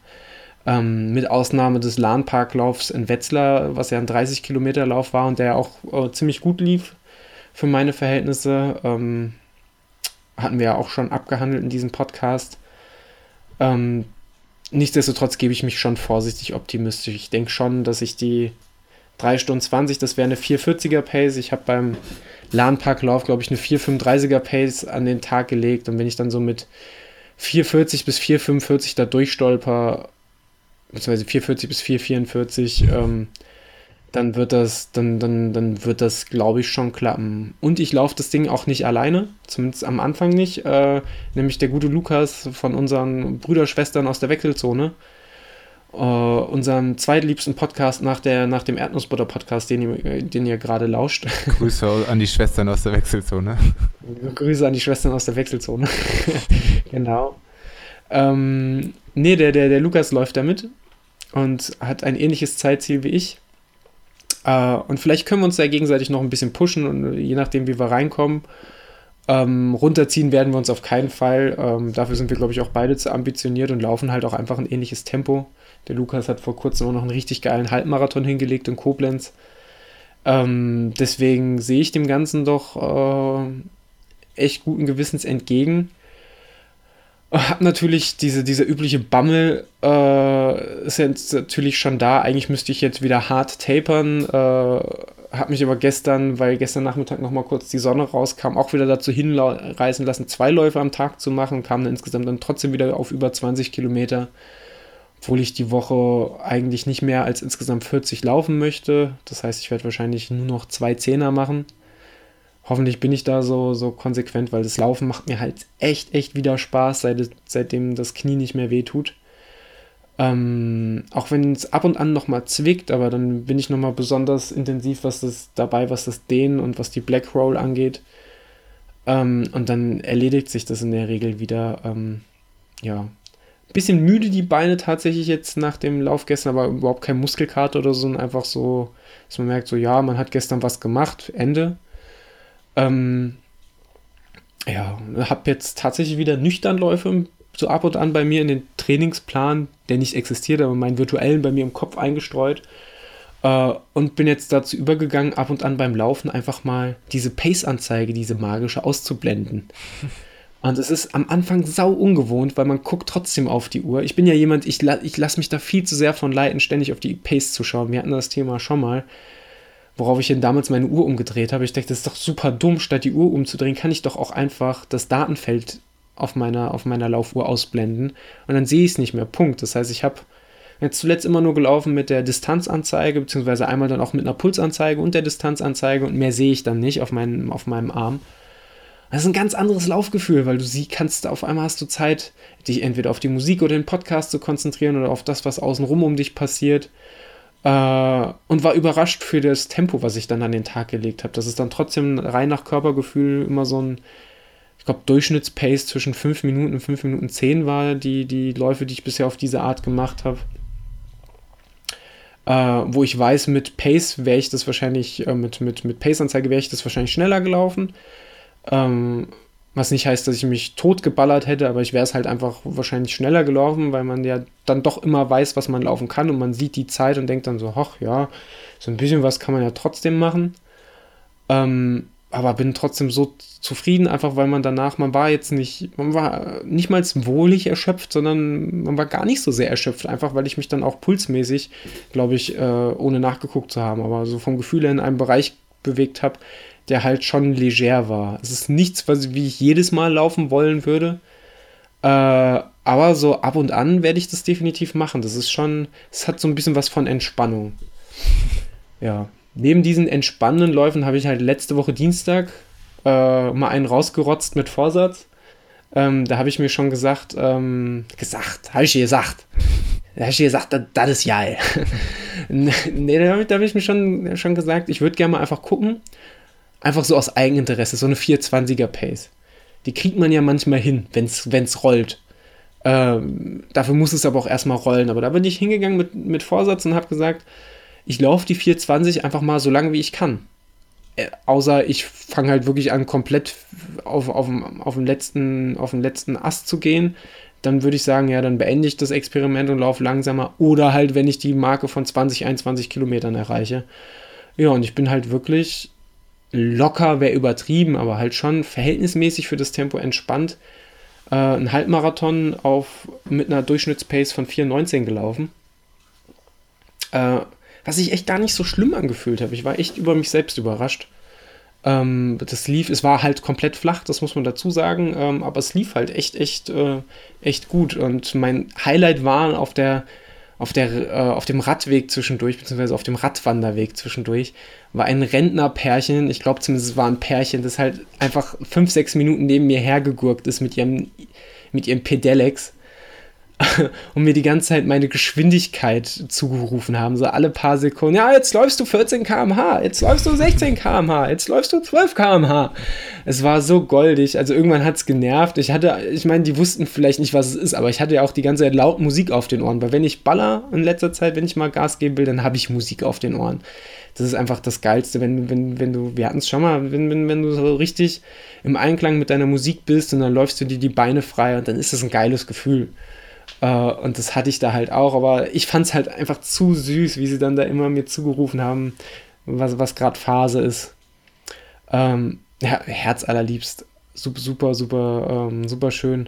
Ähm, mit Ausnahme des Lahnparklaufs in Wetzlar, was ja ein 30 Kilometer Lauf war und der auch äh, ziemlich gut lief für meine Verhältnisse. Ähm, hatten wir ja auch schon abgehandelt in diesem Podcast. Ähm, nichtsdestotrotz gebe ich mich schon vorsichtig optimistisch. Ich denke schon, dass ich die 3 Stunden 20, das wäre eine 440er Pace. Ich habe beim Lahnparklauf, glaube ich, eine 435er Pace an den Tag gelegt. Und wenn ich dann so mit 440 bis 445 da durchstolper, beziehungsweise 440 bis 444, ähm, dann wird das, dann, dann, dann wird das, glaube ich, schon klappen. Und ich laufe das Ding auch nicht alleine, zumindest am Anfang nicht. Äh, nämlich der gute Lukas von unseren Brüderschwestern aus der Wechselzone. Uh, unserem zweitliebsten Podcast nach, der, nach dem Erdnussbutter-Podcast, den, ihr, den ihr gerade lauscht. Grüße an die Schwestern aus der Wechselzone. Grüße an die Schwestern aus der Wechselzone. Genau. Ähm, nee, der, der, der Lukas läuft damit und hat ein ähnliches Zeitziel wie ich. Äh, und vielleicht können wir uns da gegenseitig noch ein bisschen pushen und je nachdem, wie wir reinkommen. Ähm, runterziehen werden wir uns auf keinen Fall. Ähm, dafür sind wir, glaube ich, auch beide zu ambitioniert und laufen halt auch einfach ein ähnliches Tempo. Der Lukas hat vor kurzem auch noch einen richtig geilen Halbmarathon hingelegt in Koblenz. Ähm, deswegen sehe ich dem Ganzen doch äh, echt guten Gewissens entgegen. Hab natürlich diese, diese übliche Bammel, äh, ist jetzt natürlich schon da. Eigentlich müsste ich jetzt wieder hart tapern. Äh, hab mich aber gestern, weil gestern Nachmittag nochmal kurz die Sonne rauskam, auch wieder dazu hinreißen lassen, zwei Läufe am Tag zu machen. Kam dann insgesamt dann trotzdem wieder auf über 20 Kilometer. Obwohl ich die Woche eigentlich nicht mehr als insgesamt 40 laufen möchte. Das heißt, ich werde wahrscheinlich nur noch zwei Zehner machen hoffentlich bin ich da so, so konsequent, weil das Laufen macht mir halt echt, echt wieder Spaß, seit, seitdem das Knie nicht mehr wehtut. Ähm, auch wenn es ab und an nochmal zwickt, aber dann bin ich nochmal besonders intensiv was das dabei, was das Dehnen und was die Black Roll angeht. Ähm, und dann erledigt sich das in der Regel wieder. Ähm, ja, bisschen müde die Beine tatsächlich jetzt nach dem Lauf gestern, aber überhaupt kein Muskelkater oder so, sondern einfach so, dass man merkt, so ja, man hat gestern was gemacht, Ende. Ähm, ja, habe jetzt tatsächlich wieder Nüchternläufe so ab und an bei mir in den Trainingsplan, der nicht existiert, aber meinen virtuellen bei mir im Kopf eingestreut. Äh, und bin jetzt dazu übergegangen, ab und an beim Laufen einfach mal diese Pace-Anzeige, diese magische, auszublenden. Und es ist am Anfang sau ungewohnt, weil man guckt trotzdem auf die Uhr. Ich bin ja jemand, ich, ich lasse mich da viel zu sehr von leiten, ständig auf die Pace zu schauen. Wir hatten das Thema schon mal worauf ich denn damals meine Uhr umgedreht habe. Ich dachte, das ist doch super dumm, statt die Uhr umzudrehen, kann ich doch auch einfach das Datenfeld auf meiner, auf meiner Laufuhr ausblenden und dann sehe ich es nicht mehr. Punkt. Das heißt, ich habe jetzt zuletzt immer nur gelaufen mit der Distanzanzeige, beziehungsweise einmal dann auch mit einer Pulsanzeige und der Distanzanzeige und mehr sehe ich dann nicht auf, meinem, auf meinem Arm. Das ist ein ganz anderes Laufgefühl, weil du sie kannst, auf einmal hast du Zeit, dich entweder auf die Musik oder den Podcast zu konzentrieren oder auf das, was außenrum um dich passiert. Äh, und war überrascht für das Tempo, was ich dann an den Tag gelegt habe. Das ist dann trotzdem rein nach Körpergefühl immer so ein, ich glaube, Durchschnittspace zwischen 5 Minuten und 5 Minuten 10 war die, die Läufe, die ich bisher auf diese Art gemacht habe. Äh, wo ich weiß, mit Pace wäre ich das wahrscheinlich, äh, mit, mit, mit Pace-Anzeige wäre ich das wahrscheinlich schneller gelaufen. Ähm, was nicht heißt, dass ich mich totgeballert hätte, aber ich wäre es halt einfach wahrscheinlich schneller gelaufen, weil man ja dann doch immer weiß, was man laufen kann und man sieht die Zeit und denkt dann so, ach ja, so ein bisschen was kann man ja trotzdem machen. Ähm, aber bin trotzdem so zufrieden, einfach weil man danach, man war jetzt nicht, man war nicht mal wohlig erschöpft, sondern man war gar nicht so sehr erschöpft, einfach weil ich mich dann auch pulsmäßig, glaube ich, äh, ohne nachgeguckt zu haben, aber so vom Gefühl her in einem Bereich bewegt habe, der halt schon leger war. Es ist nichts, was, wie ich jedes Mal laufen wollen würde. Äh, aber so ab und an werde ich das definitiv machen. Das ist schon, es hat so ein bisschen was von Entspannung. Ja. Neben diesen entspannenden Läufen habe ich halt letzte Woche Dienstag äh, mal einen rausgerotzt mit Vorsatz. Ähm, da habe ich mir schon gesagt, ähm, gesagt, habe ich dir gesagt. Da habe ich dir gesagt, das, ist geil. nee, da habe ich, ich mir schon, schon gesagt, ich würde gerne mal einfach gucken, Einfach so aus Eigeninteresse, so eine 420er Pace. Die kriegt man ja manchmal hin, wenn es rollt. Ähm, dafür muss es aber auch erstmal rollen. Aber da bin ich hingegangen mit, mit Vorsatz und habe gesagt, ich laufe die 420 einfach mal so lange, wie ich kann. Äh, außer ich fange halt wirklich an, komplett auf, auf, auf, den letzten, auf den letzten Ast zu gehen. Dann würde ich sagen, ja, dann beende ich das Experiment und laufe langsamer. Oder halt, wenn ich die Marke von 20, 21 Kilometern erreiche. Ja, und ich bin halt wirklich locker wäre übertrieben, aber halt schon verhältnismäßig für das Tempo entspannt. Äh, ein Halbmarathon auf, mit einer Durchschnittspace von 4,19 gelaufen. Äh, was ich echt gar nicht so schlimm angefühlt habe. Ich war echt über mich selbst überrascht. Ähm, das lief, es war halt komplett flach, das muss man dazu sagen, ähm, aber es lief halt echt, echt, äh, echt gut. Und mein Highlight war auf der auf, der, äh, auf dem Radweg zwischendurch, beziehungsweise auf dem Radwanderweg zwischendurch, war ein Rentnerpärchen, ich glaube zumindest es war ein Pärchen, das halt einfach fünf, sechs Minuten neben mir hergegurkt ist mit ihrem, mit ihrem Pedelecs. Und mir die ganze Zeit meine Geschwindigkeit zugerufen haben. So alle paar Sekunden, ja, jetzt läufst du 14 km/h, jetzt läufst du 16 km/h, jetzt läufst du 12 km/h. Es war so goldig. Also irgendwann hat es genervt. Ich hatte, ich meine, die wussten vielleicht nicht, was es ist, aber ich hatte ja auch die ganze Zeit laut Musik auf den Ohren, weil wenn ich baller in letzter Zeit, wenn ich mal Gas geben will, dann habe ich Musik auf den Ohren. Das ist einfach das Geilste, wenn, wenn, wenn du, wir hatten es schon mal, wenn, wenn, wenn du so richtig im Einklang mit deiner Musik bist und dann läufst du dir die Beine frei und dann ist das ein geiles Gefühl. Uh, und das hatte ich da halt auch, aber ich fand es halt einfach zu süß, wie sie dann da immer mir zugerufen haben, was, was gerade Phase ist. Ähm, ja, Herz allerliebst. Super, super, super, ähm, super schön.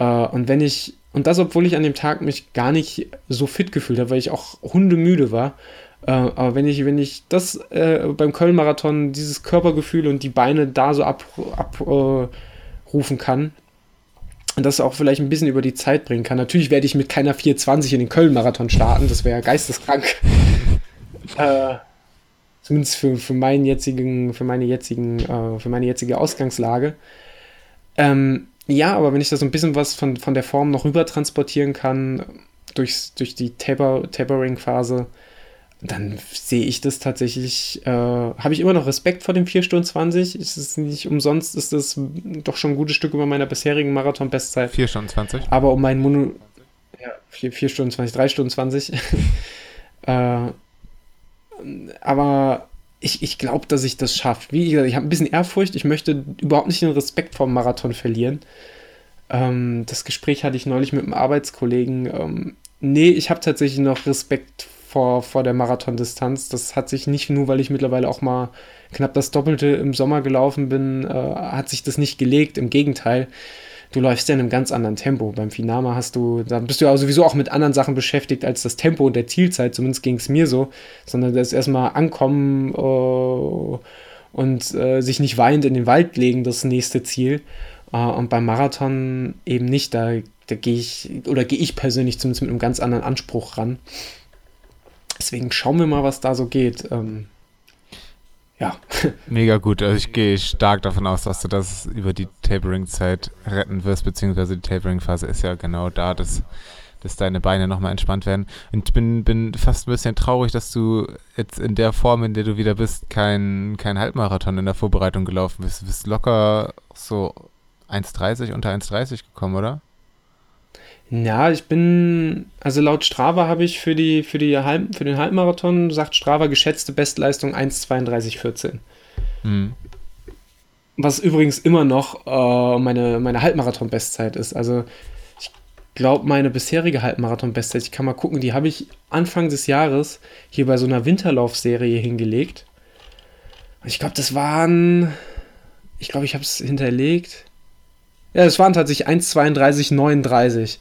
Uh, und wenn ich, und das, obwohl ich an dem Tag mich gar nicht so fit gefühlt habe, weil ich auch hundemüde war, äh, aber wenn ich, wenn ich das äh, beim Köln-Marathon, dieses Körpergefühl und die Beine da so abrufen ab, äh, kann, das auch vielleicht ein bisschen über die Zeit bringen kann. Natürlich werde ich mit keiner 420 in den Köln-Marathon starten, das wäre geisteskrank. äh, zumindest für, für meinen jetzigen, für meine jetzigen, äh, für meine jetzige Ausgangslage. Ähm, ja, aber wenn ich da so ein bisschen was von, von der Form noch rüber transportieren kann, durch, durch die Taper, Tapering-Phase, dann sehe ich das tatsächlich, äh, habe ich immer noch Respekt vor dem 4 Stunden 20. Ist es nicht umsonst, ist das doch schon ein gutes Stück über meiner bisherigen Marathon-Bestzeit. 4 Stunden 20. Aber um meinen Mono. Ja, 4, 4 Stunden 20, 3 Stunden 20. äh, aber ich, ich glaube, dass ich das schaffe. Wie gesagt, ich habe ein bisschen Ehrfurcht. Ich möchte überhaupt nicht den Respekt vor dem Marathon verlieren. Ähm, das Gespräch hatte ich neulich mit einem Arbeitskollegen. Ähm, nee, ich habe tatsächlich noch Respekt vor, vor der Marathondistanz. Das hat sich nicht nur, weil ich mittlerweile auch mal knapp das Doppelte im Sommer gelaufen bin, äh, hat sich das nicht gelegt. Im Gegenteil, du läufst ja in einem ganz anderen Tempo. Beim Finama hast du, da bist du ja sowieso auch mit anderen Sachen beschäftigt als das Tempo und der Zielzeit, zumindest ging es mir so, sondern das erstmal ankommen äh, und äh, sich nicht weinend in den Wald legen, das nächste Ziel. Äh, und beim Marathon eben nicht. Da, da gehe ich, oder gehe ich persönlich zumindest mit einem ganz anderen Anspruch ran. Deswegen schauen wir mal, was da so geht. Ähm, ja. Mega gut. Also ich gehe stark davon aus, dass du das über die Tapering-Zeit retten wirst, beziehungsweise die Tapering-Phase ist ja genau da, dass, dass deine Beine nochmal entspannt werden. Und ich bin, bin fast ein bisschen traurig, dass du jetzt in der Form, in der du wieder bist, kein, kein Halbmarathon in der Vorbereitung gelaufen bist. Du bist locker so 1,30 unter 1,30 gekommen, oder? Ja, ich bin, also laut Strava habe ich für, die, für, die Halb, für den Halbmarathon, sagt Strava, geschätzte Bestleistung 1,32,14. Mhm. Was übrigens immer noch äh, meine, meine Halbmarathon-Bestzeit ist. Also ich glaube, meine bisherige Halbmarathon-Bestzeit, ich kann mal gucken, die habe ich Anfang des Jahres hier bei so einer Winterlaufserie hingelegt. Ich glaube, das waren, ich glaube, ich habe es hinterlegt. Ja, es waren tatsächlich 1,32,39.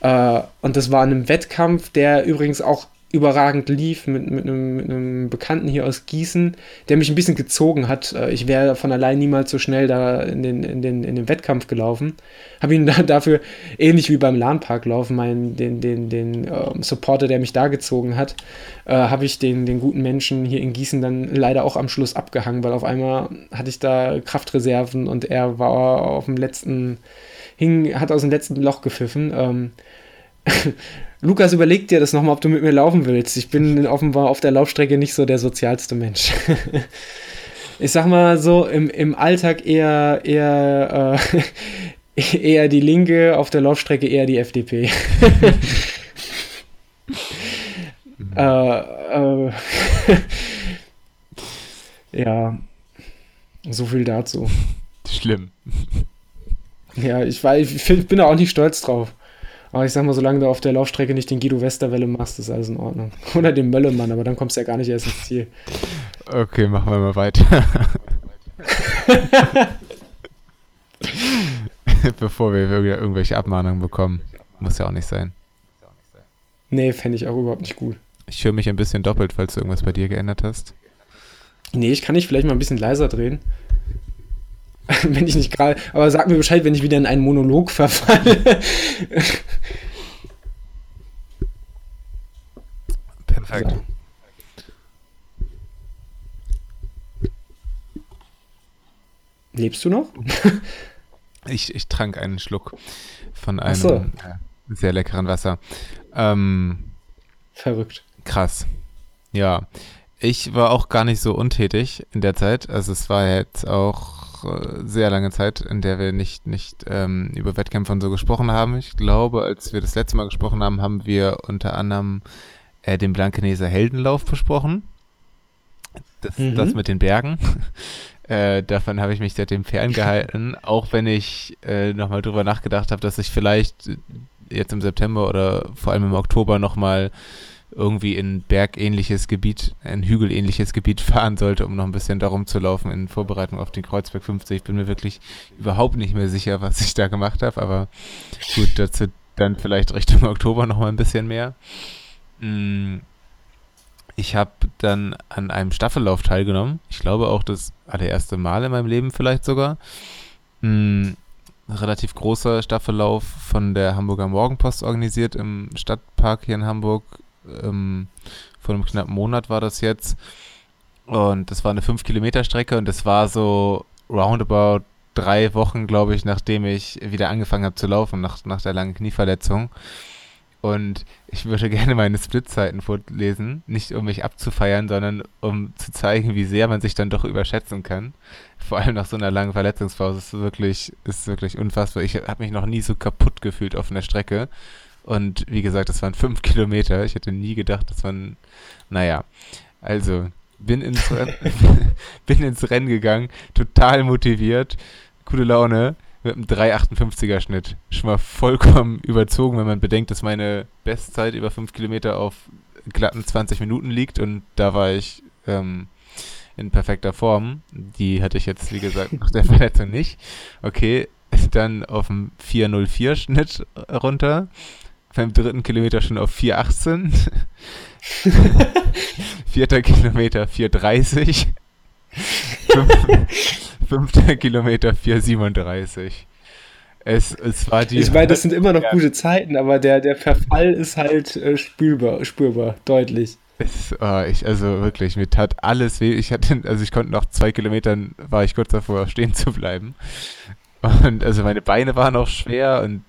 Äh, und das war in einem Wettkampf, der übrigens auch überragend lief mit, mit, einem, mit, einem, Bekannten hier aus Gießen, der mich ein bisschen gezogen hat. Äh, ich wäre von allein niemals so schnell da in den, in den, in den Wettkampf gelaufen. Habe ihn da, dafür, ähnlich wie beim LAN-Park laufen, meinen, den, den, den uh, Supporter, der mich da gezogen hat, uh, habe ich den, den guten Menschen hier in Gießen dann leider auch am Schluss abgehangen, weil auf einmal hatte ich da Kraftreserven und er war auf dem letzten, hing, hat aus dem letzten Loch gepfiffen. Ähm, Lukas, überleg dir das nochmal, ob du mit mir laufen willst. Ich bin offenbar auf der Laufstrecke nicht so der sozialste Mensch. ich sag mal so, im, im Alltag eher, eher, äh, eher die Linke, auf der Laufstrecke eher die FDP. äh, äh, ja, so viel dazu. Schlimm. Ja, ich, war, ich bin da auch nicht stolz drauf. Aber ich sag mal, solange du auf der Laufstrecke nicht den Guido Westerwelle machst, ist alles in Ordnung. Oder den Möllemann, aber dann kommst du ja gar nicht erst ins Ziel. Okay, machen wir mal weiter. Bevor wir irgendwelche Abmahnungen bekommen. Muss ja auch nicht sein. Nee, fände ich auch überhaupt nicht gut. Ich höre mich ein bisschen doppelt, falls du irgendwas bei dir geändert hast. Nee, ich kann dich vielleicht mal ein bisschen leiser drehen. wenn ich nicht gerade. Aber sag mir Bescheid, wenn ich wieder in einen Monolog verfalle. Perfekt. So. Lebst du noch? ich, ich trank einen Schluck von einem. So. Äh, sehr leckeren Wasser. Ähm, Verrückt. Krass. Ja. Ich war auch gar nicht so untätig in der Zeit. Also es war jetzt auch äh, sehr lange Zeit, in der wir nicht, nicht ähm, über Wettkämpfe und so gesprochen haben. Ich glaube, als wir das letzte Mal gesprochen haben, haben wir unter anderem äh, den Blankeneser Heldenlauf besprochen. Das, mhm. das mit den Bergen. Äh, davon habe ich mich seitdem ferngehalten, auch wenn ich äh, nochmal drüber nachgedacht habe, dass ich vielleicht jetzt im September oder vor allem im Oktober nochmal irgendwie in bergähnliches Gebiet, ein hügelähnliches Gebiet fahren sollte, um noch ein bisschen darum zu laufen in Vorbereitung auf den Kreuzberg 50. Ich bin mir wirklich überhaupt nicht mehr sicher, was ich da gemacht habe, aber gut, dazu dann vielleicht Richtung Oktober nochmal ein bisschen mehr. Mm, ich habe dann an einem Staffellauf teilgenommen. Ich glaube auch das allererste Mal in meinem Leben vielleicht sogar. Mm, relativ großer Staffellauf von der Hamburger Morgenpost organisiert im Stadtpark hier in Hamburg. Ähm, vor einem knappen Monat war das jetzt. Und das war eine 5-Kilometer-Strecke und das war so roundabout drei Wochen, glaube ich, nachdem ich wieder angefangen habe zu laufen, nach, nach der langen Knieverletzung. Und ich würde gerne meine Splitzeiten vorlesen, nicht um mich abzufeiern, sondern um zu zeigen, wie sehr man sich dann doch überschätzen kann. Vor allem nach so einer langen Verletzungspause ist wirklich, ist wirklich unfassbar. Ich habe mich noch nie so kaputt gefühlt auf einer Strecke. Und wie gesagt, das waren fünf Kilometer. Ich hätte nie gedacht, dass man, naja, also bin ins, bin ins Rennen gegangen, total motiviert, gute Laune mit einem 3,58er Schnitt. Schon mal vollkommen überzogen, wenn man bedenkt, dass meine Bestzeit über 5 Kilometer auf glatten 20 Minuten liegt und da war ich ähm, in perfekter Form. Die hatte ich jetzt, wie gesagt, nach der Verletzung nicht. Okay, dann auf dem 4,04 Schnitt runter. Beim dritten Kilometer schon auf 4,18. Vierter Kilometer 4,30. Fünfter Kilometer 4,37. Es, es war die. Ich meine, das sind immer noch gute Zeiten, aber der, der Verfall ist halt äh, spürbar, spürbar, deutlich. Es, oh, ich, also wirklich, mir tat alles weh. Ich hatte, also ich konnte nach zwei Kilometern, war ich kurz davor, stehen zu bleiben. Und also meine Beine waren auch schwer und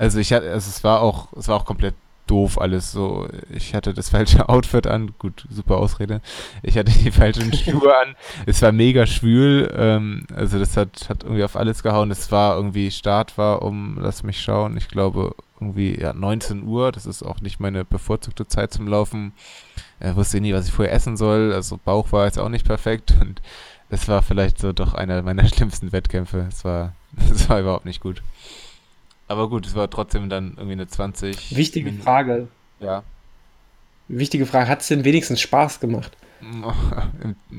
also ich hatte, also es war auch, es war auch komplett doof alles so. Ich hatte das falsche Outfit an. Gut, super Ausrede. Ich hatte die falschen Schuhe an. Es war mega schwül. Ähm, also das hat, hat irgendwie auf alles gehauen. Es war irgendwie, Start war um, lass mich schauen, ich glaube irgendwie ja, 19 Uhr. Das ist auch nicht meine bevorzugte Zeit zum Laufen. Ich wusste nie, was ich vorher essen soll. Also Bauch war jetzt auch nicht perfekt. Und es war vielleicht so doch einer meiner schlimmsten Wettkämpfe. Es war, es war überhaupt nicht gut. Aber gut, es war trotzdem dann irgendwie eine 20. Wichtige Min Frage. Ja. Wichtige Frage, hat es denn wenigstens Spaß gemacht?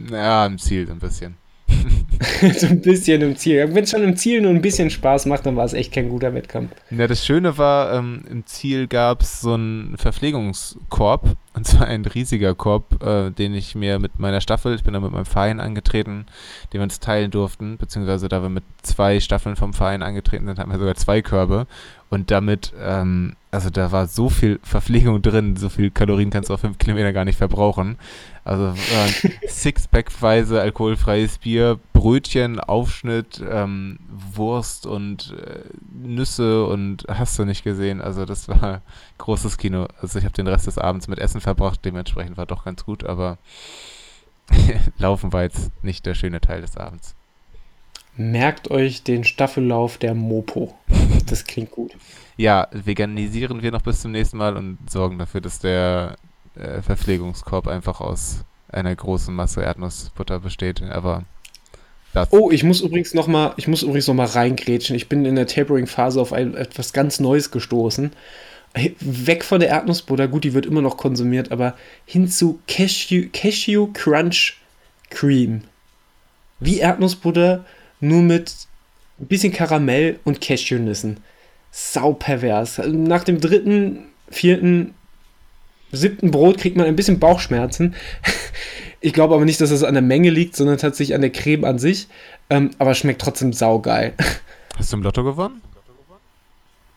Ja, im Ziel so ein bisschen. so ein bisschen im Ziel. Wenn es schon im Ziel nur ein bisschen Spaß macht, dann war es echt kein guter Wettkampf. Ja, das Schöne war, ähm, im Ziel gab es so einen Verpflegungskorb. Und zwar ein riesiger Korb, äh, den ich mir mit meiner Staffel, ich bin da mit meinem Verein angetreten, den wir uns teilen durften. Beziehungsweise da wir mit zwei Staffeln vom Verein angetreten sind, hatten wir sogar zwei Körbe. Und damit, ähm, also da war so viel Verpflegung drin, so viel Kalorien kannst du auf fünf Kilometer gar nicht verbrauchen. Also äh, Sixpack-weise alkoholfreies Bier, Brötchen, Aufschnitt, ähm, Wurst und äh, Nüsse und hast du nicht gesehen. Also das war großes Kino. Also ich habe den Rest des Abends mit Essen verbracht, dementsprechend war doch ganz gut, aber Laufen war jetzt nicht der schöne Teil des Abends. Merkt euch den Staffellauf der Mopo. Das klingt gut. Ja, veganisieren wir noch bis zum nächsten Mal und sorgen dafür, dass der äh, Verpflegungskorb einfach aus einer großen Masse Erdnussbutter besteht. Aber das oh, ich muss übrigens noch mal, ich muss übrigens noch mal reingrätschen. Ich bin in der Tapering-Phase auf ein, etwas ganz Neues gestoßen. Weg von der Erdnussbutter, gut, die wird immer noch konsumiert, aber hin zu Cashew, Cashew Crunch Cream. Wie Erdnussbutter, nur mit ein bisschen Karamell und Cashewnüssen. Sau pervers. Nach dem dritten, vierten, siebten Brot kriegt man ein bisschen Bauchschmerzen. Ich glaube aber nicht, dass das an der Menge liegt, sondern tatsächlich an der Creme an sich. Ähm, aber schmeckt trotzdem saugeil. Hast du im Lotto gewonnen?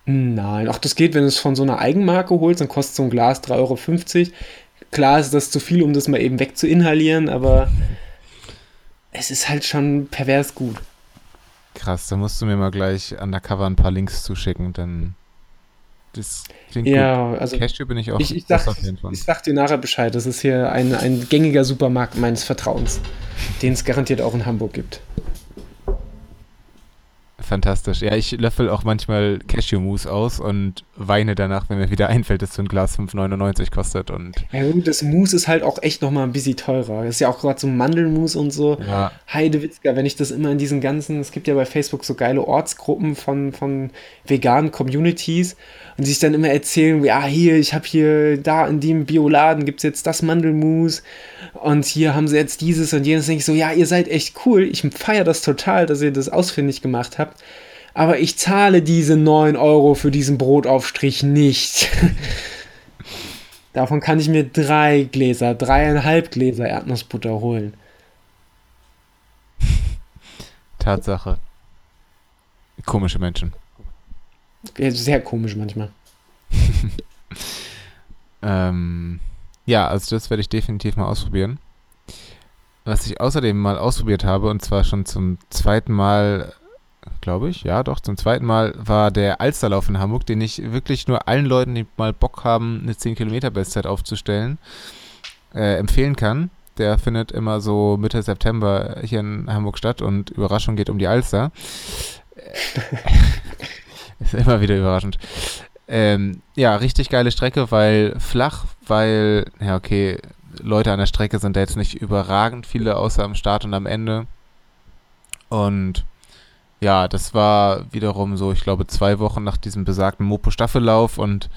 Nein, ach, das geht, wenn du es von so einer Eigenmarke holst, dann kostet so ein Glas 3,50 Euro. Klar ist das zu viel, um das mal eben wegzuinhalieren, aber es ist halt schon pervers gut. Krass, da musst du mir mal gleich undercover ein paar Links zuschicken, dann Das klingt Ja, gut. also Cashew bin ich auch ich, ich, sag, ich sag dir nachher Bescheid. Das ist hier ein, ein gängiger Supermarkt meines Vertrauens, den es garantiert auch in Hamburg gibt. Fantastisch. Ja, ich löffel auch manchmal Cashew-Mousse aus und weine danach, wenn mir wieder einfällt, dass so ein Glas 5,99 kostet. Und Ja gut, das Mousse ist halt auch echt nochmal ein bisschen teurer. Das ist ja auch gerade so Mandelmus und so. ja, Heidewitzka, wenn ich das immer in diesen ganzen, es gibt ja bei Facebook so geile Ortsgruppen von, von veganen Communities und die sich dann immer erzählen, ja, hier, ich habe hier, da in dem Bioladen gibt es jetzt das Mandelmus und hier haben sie jetzt dieses und jenes. Denke ich so, ja, ihr seid echt cool, ich feiere das total, dass ihr das ausfindig gemacht habt, aber ich zahle diese 9 Euro für diesen Brotaufstrich nicht. Davon kann ich mir drei Gläser, dreieinhalb Gläser Erdnussbutter holen. Tatsache. Komische Menschen. Sehr komisch manchmal. Ähm, ja, also das werde ich definitiv mal ausprobieren. Was ich außerdem mal ausprobiert habe, und zwar schon zum zweiten Mal, glaube ich, ja doch, zum zweiten Mal, war der Alsterlauf in Hamburg, den ich wirklich nur allen Leuten, die mal Bock haben, eine 10 Kilometer Bestzeit aufzustellen, äh, empfehlen kann. Der findet immer so Mitte September hier in Hamburg statt und Überraschung geht um die Alster. Ist immer wieder überraschend. Ähm, ja, richtig geile Strecke, weil flach, weil, ja, okay, Leute an der Strecke sind da jetzt nicht überragend viele, außer am Start und am Ende. Und ja, das war wiederum so, ich glaube, zwei Wochen nach diesem besagten Mopo-Staffellauf und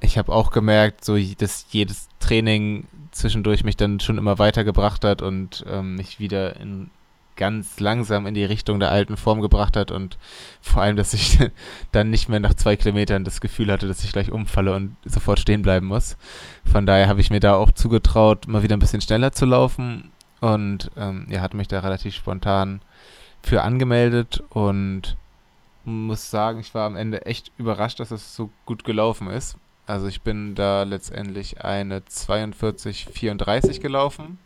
ich habe auch gemerkt, so, dass jedes Training zwischendurch mich dann schon immer weitergebracht hat und ähm, mich wieder in ganz langsam in die Richtung der alten Form gebracht hat und vor allem, dass ich dann nicht mehr nach zwei Kilometern das Gefühl hatte, dass ich gleich umfalle und sofort stehen bleiben muss. Von daher habe ich mir da auch zugetraut, mal wieder ein bisschen schneller zu laufen und ähm, ja, hatte mich da relativ spontan für angemeldet und muss sagen, ich war am Ende echt überrascht, dass es so gut gelaufen ist. Also ich bin da letztendlich eine 42,34 gelaufen.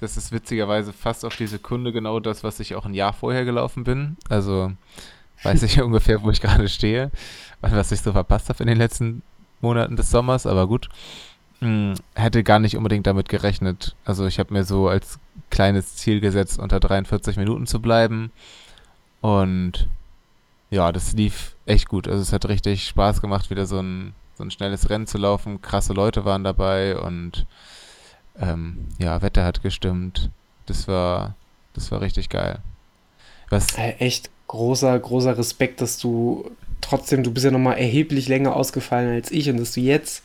Das ist witzigerweise fast auf die Sekunde genau das, was ich auch ein Jahr vorher gelaufen bin. Also weiß ich ungefähr, wo ich gerade stehe was ich so verpasst habe in den letzten Monaten des Sommers, aber gut. Hm, hätte gar nicht unbedingt damit gerechnet. Also ich habe mir so als kleines Ziel gesetzt, unter 43 Minuten zu bleiben. Und ja, das lief echt gut. Also es hat richtig Spaß gemacht, wieder so ein, so ein schnelles Rennen zu laufen. Krasse Leute waren dabei und ähm, ja, Wetter hat gestimmt. Das war, das war richtig geil. Was, Äh, Echt großer, großer Respekt, dass du trotzdem, du bist ja nochmal erheblich länger ausgefallen als ich und dass du jetzt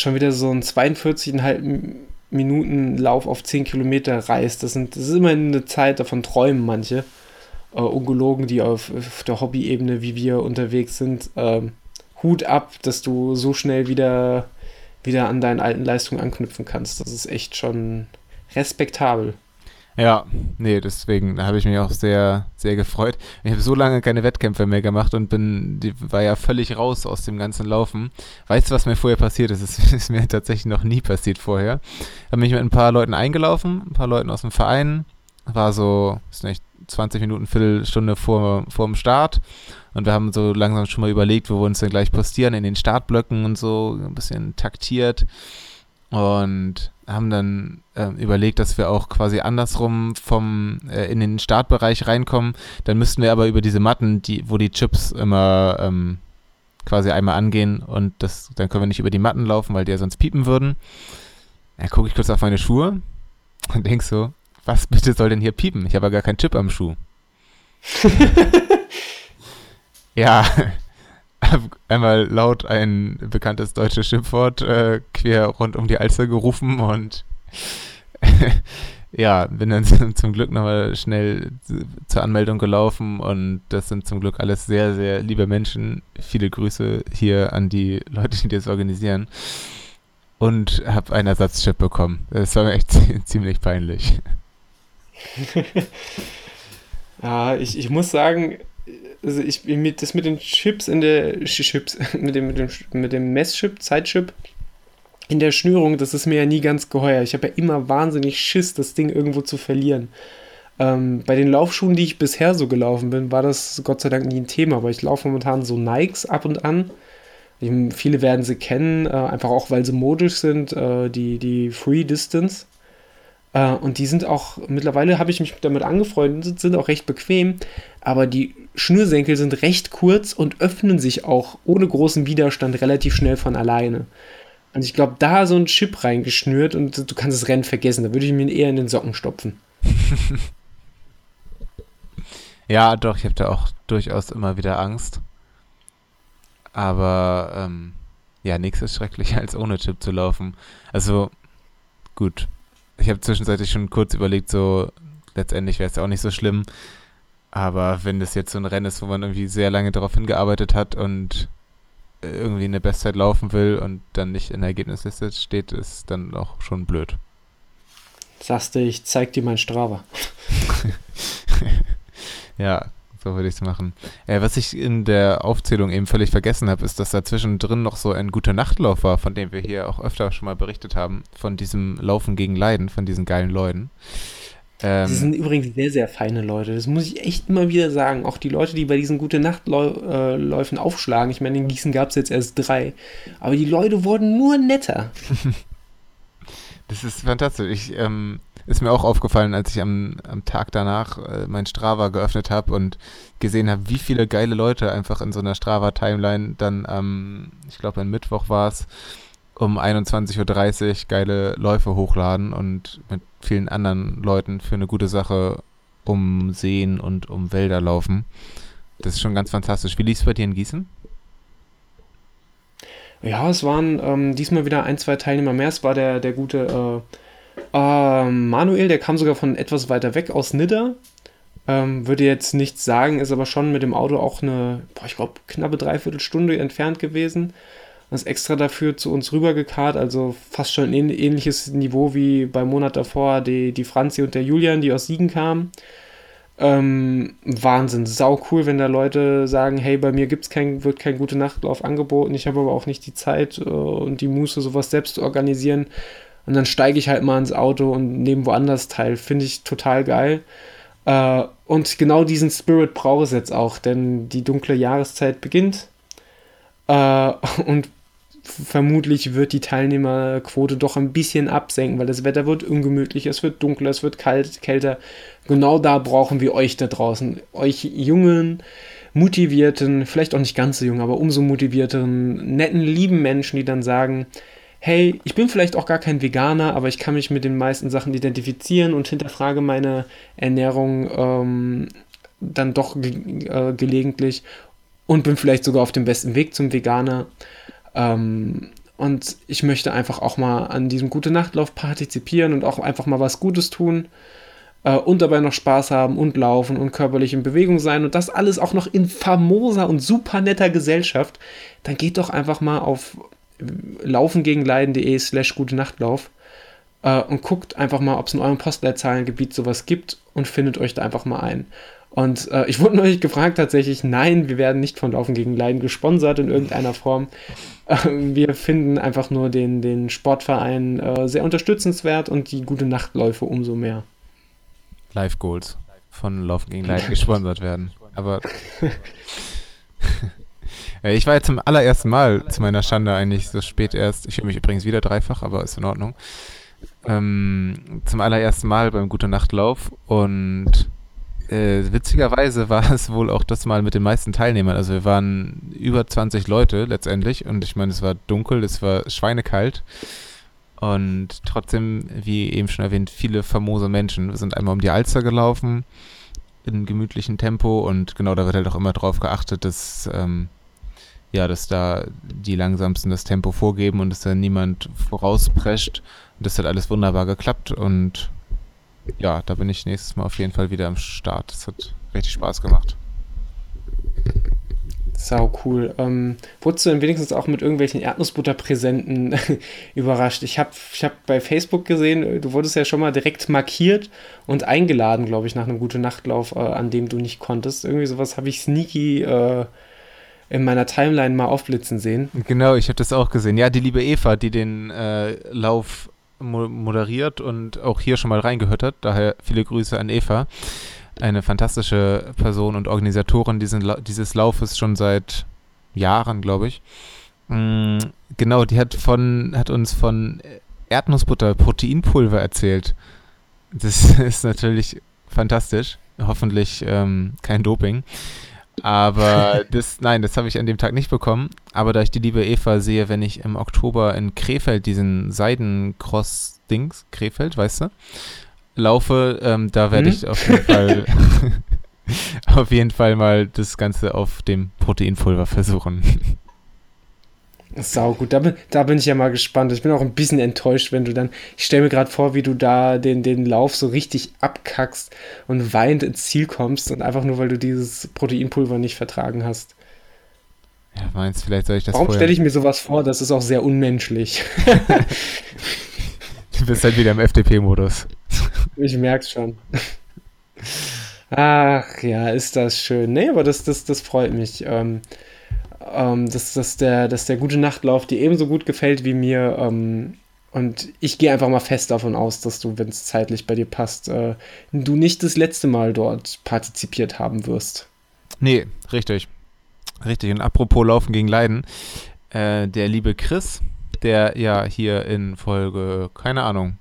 schon wieder so einen 42,5 Minuten Lauf auf 10 Kilometer reist. Das, sind, das ist immer eine Zeit, davon träumen manche. Äh, ungelogen, die auf, auf der Hobby-Ebene, wie wir unterwegs sind. Ähm, Hut ab, dass du so schnell wieder, wieder an deinen alten Leistungen anknüpfen kannst. Das ist echt schon respektabel. Ja, nee, deswegen habe ich mich auch sehr, sehr gefreut. Ich habe so lange keine Wettkämpfe mehr gemacht und bin, die war ja völlig raus aus dem ganzen Laufen. Weißt du, was mir vorher passiert ist? Es ist mir tatsächlich noch nie passiert vorher. Habe mich mit ein paar Leuten eingelaufen, ein paar Leuten aus dem Verein. War so, ist nicht 20 Minuten, Viertelstunde vor, vor dem Start. Und wir haben so langsam schon mal überlegt, wo wir uns dann gleich postieren in den Startblöcken und so, ein bisschen taktiert. Und haben dann äh, überlegt, dass wir auch quasi andersrum vom äh, in den Startbereich reinkommen. Dann müssten wir aber über diese Matten, die, wo die Chips immer ähm, quasi einmal angehen und das, dann können wir nicht über die Matten laufen, weil die ja sonst piepen würden. Dann gucke ich kurz auf meine Schuhe und denk so, was bitte soll denn hier piepen? Ich habe ja gar keinen Chip am Schuh. ja, einmal laut ein bekanntes deutsches Schimpfwort äh, quer rund um die Alster gerufen und ja, bin dann zum, Glück nochmal schnell zu- zur Anmeldung gelaufen und das sind zum Glück alles sehr, sehr liebe Menschen. Viele Grüße hier an die Leute, die das organisieren. Und habe einen Ersatzchip bekommen. Das war mir echt zie- ziemlich peinlich. Ja, ich, ich muss sagen, also ich das mit den Chips in der Chips, mit dem, mit dem, mit dem Messchip, Zeitchip in der Schnürung, das ist mir ja nie ganz geheuer. Ich habe ja immer wahnsinnig Schiss, das Ding irgendwo zu verlieren. Ähm, bei den Laufschuhen, die ich bisher so gelaufen bin, war das Gott sei Dank nie ein Thema, aber ich laufe momentan so Nikes ab und an. Viele werden sie kennen, äh, einfach auch weil sie modisch sind, äh, die, die Free Distance. Äh, und die sind auch, mittlerweile habe ich mich damit angefreundet, sind auch recht bequem, aber die Schnürsenkel sind recht kurz und öffnen sich auch ohne großen Widerstand relativ schnell von alleine. Und ich glaube, da so ein Chip reingeschnürt und du kannst das Rennen vergessen. Da würde ich mir eher in den Socken stopfen. ja, doch, ich habe da auch durchaus immer wieder Angst. Aber ähm, ja, nichts ist schrecklicher als ohne Chip zu laufen. Also gut. Ich habe zwischenzeitlich schon kurz überlegt, so letztendlich wäre es ja auch nicht so schlimm. Aber wenn das jetzt so ein Rennen ist, wo man irgendwie sehr lange darauf hingearbeitet hat und irgendwie eine Bestzeit laufen will und dann nicht in der Ergebnisliste steht, ist dann auch schon blöd. Sagst du, ich zeig dir mein Strava. ja, so würde ich es machen. Äh, was ich in der Aufzählung eben völlig vergessen habe, ist, dass da zwischendrin noch so ein guter Nachtlauf war, von dem wir hier auch öfter schon mal berichtet haben, von diesem Laufen gegen Leiden, von diesen geilen Leuten. Ähm, das sind übrigens sehr, sehr feine Leute. Das muss ich echt immer wieder sagen. Auch die Leute, die bei diesen gute Nachtläufen aufschlagen. Ich meine, in Gießen gab es jetzt erst drei. Aber die Leute wurden nur netter. das ist fantastisch. Ich, ähm, ist mir auch aufgefallen, als ich am, am Tag danach äh, mein Strava geöffnet habe und gesehen habe, wie viele geile Leute einfach in so einer Strava-Timeline dann am, ich glaube, am Mittwoch war es, um 21.30 Uhr geile Läufe hochladen und mit vielen anderen Leuten für eine gute Sache um Seen und um Wälder laufen. Das ist schon ganz fantastisch. Wie lief es bei dir in Gießen? Ja, es waren ähm, diesmal wieder ein, zwei Teilnehmer mehr. Es war der, der gute äh, äh, Manuel, der kam sogar von etwas weiter weg aus Nidda. Ähm, würde jetzt nichts sagen, ist aber schon mit dem Auto auch eine, boah, ich glaube, knappe Dreiviertelstunde entfernt gewesen ist extra dafür zu uns rübergekarrt, also fast schon ein ähnliches Niveau wie beim Monat davor die, die Franzi und der Julian, die aus Siegen kamen. Ähm, Wahnsinn, sau cool, wenn da Leute sagen, hey, bei mir gibt's kein, wird kein gute Nachtlauf angeboten, ich habe aber auch nicht die Zeit äh, und die Muße, sowas selbst zu organisieren. Und dann steige ich halt mal ins Auto und nehme woanders teil. Finde ich total geil. Äh, und genau diesen Spirit brauche ich jetzt auch, denn die dunkle Jahreszeit beginnt. Äh, und vermutlich wird die Teilnehmerquote doch ein bisschen absenken, weil das Wetter wird ungemütlich, es wird dunkler, es wird kalt, kälter. Genau da brauchen wir euch da draußen, euch jungen, motivierten, vielleicht auch nicht ganz so jung, aber umso motivierteren, netten, lieben Menschen, die dann sagen, hey, ich bin vielleicht auch gar kein Veganer, aber ich kann mich mit den meisten Sachen identifizieren und hinterfrage meine Ernährung ähm, dann doch ge äh, gelegentlich und bin vielleicht sogar auf dem besten Weg zum Veganer. Ähm, und ich möchte einfach auch mal an diesem Gute Nachtlauf partizipieren und auch einfach mal was Gutes tun äh, und dabei noch Spaß haben und laufen und körperlich in Bewegung sein und das alles auch noch in famoser und super netter Gesellschaft, dann geht doch einfach mal auf laufengegenleiden.de slash gute Nachtlauf äh, und guckt einfach mal, ob es in eurem Postleitzahlengebiet sowas gibt und findet euch da einfach mal ein. Und äh, ich wurde neulich gefragt tatsächlich, nein, wir werden nicht von Laufen gegen Leiden gesponsert in irgendeiner Form. Äh, wir finden einfach nur den, den Sportverein äh, sehr unterstützenswert und die gute Nachtläufe umso mehr. Live Goals von Laufen gegen Leiden gesponsert werden. Aber ich war jetzt zum allerersten Mal zu meiner Schande eigentlich so spät erst. Ich höre mich übrigens wieder dreifach, aber ist in Ordnung. Ähm, zum allerersten Mal beim Gute Nachtlauf und äh, witzigerweise war es wohl auch das Mal mit den meisten Teilnehmern. Also wir waren über 20 Leute letztendlich und ich meine, es war dunkel, es war schweinekalt und trotzdem, wie eben schon erwähnt, viele famose Menschen. Wir sind einmal um die Alster gelaufen in gemütlichem Tempo und genau da wird halt auch immer drauf geachtet, dass ähm, ja, dass da die langsamsten das Tempo vorgeben und dass da niemand vorausprescht. Das hat alles wunderbar geklappt und ja, da bin ich nächstes Mal auf jeden Fall wieder am Start. Das hat richtig Spaß gemacht. Sau cool. Ähm, wurdest du denn wenigstens auch mit irgendwelchen Erdnussbutterpräsenten überrascht? Ich habe ich hab bei Facebook gesehen, du wurdest ja schon mal direkt markiert und eingeladen, glaube ich, nach einem gute Nachtlauf, äh, an dem du nicht konntest. Irgendwie sowas habe ich sneaky äh, in meiner Timeline mal aufblitzen sehen. Genau, ich habe das auch gesehen. Ja, die liebe Eva, die den äh, Lauf moderiert und auch hier schon mal reingehört hat. Daher viele Grüße an Eva. Eine fantastische Person und Organisatorin diesen, dieses Laufes schon seit Jahren, glaube ich. Mm, genau, die hat von, hat uns von Erdnussbutter, Proteinpulver erzählt. Das ist natürlich fantastisch. Hoffentlich ähm, kein Doping. Aber das, nein, das habe ich an dem Tag nicht bekommen. Aber da ich die liebe Eva sehe, wenn ich im Oktober in Krefeld diesen Seidencross-Dings, Krefeld, weißt du, laufe, ähm, da werde mhm. ich auf jeden Fall auf jeden Fall mal das Ganze auf dem Proteinpulver versuchen. Sau gut, da bin, da bin ich ja mal gespannt. Ich bin auch ein bisschen enttäuscht, wenn du dann, ich stelle mir gerade vor, wie du da den, den Lauf so richtig abkackst und weinend ins Ziel kommst und einfach nur, weil du dieses Proteinpulver nicht vertragen hast. Ja, meinst vielleicht soll ich das Warum stelle ich mir sowas vor? Das ist auch sehr unmenschlich. du bist halt wieder im FDP-Modus. Ich merk's schon. Ach ja, ist das schön. Nee, aber das, das, das freut mich. Ähm, ähm, dass, dass, der, dass der gute Nachtlauf dir ebenso gut gefällt wie mir. Ähm, und ich gehe einfach mal fest davon aus, dass du, wenn es zeitlich bei dir passt, äh, du nicht das letzte Mal dort partizipiert haben wirst. Nee, richtig. Richtig. Und apropos Laufen gegen Leiden, äh, der liebe Chris, der ja hier in Folge, keine Ahnung,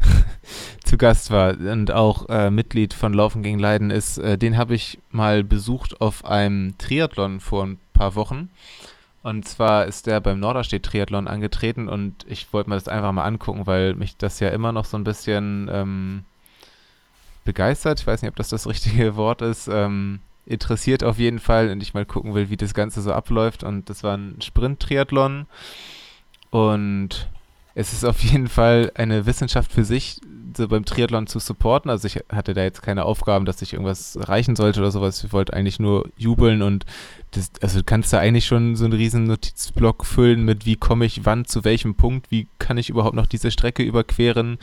zu Gast war und auch äh, Mitglied von Laufen gegen Leiden ist, äh, den habe ich mal besucht auf einem Triathlon vor ein paar Wochen. Und zwar ist der beim Norderstedt Triathlon angetreten und ich wollte mir das einfach mal angucken, weil mich das ja immer noch so ein bisschen ähm, begeistert. Ich weiß nicht, ob das das richtige Wort ist. Ähm, interessiert auf jeden Fall und ich mal gucken will, wie das Ganze so abläuft. Und das war ein Sprint-Triathlon und es ist auf jeden Fall eine Wissenschaft für sich, so beim Triathlon zu supporten. Also ich hatte da jetzt keine Aufgaben, dass ich irgendwas erreichen sollte oder sowas. Ich wollte eigentlich nur jubeln und das, also du kannst da eigentlich schon so einen riesen Notizblock füllen mit wie komme ich wann zu welchem Punkt, wie kann ich überhaupt noch diese Strecke überqueren,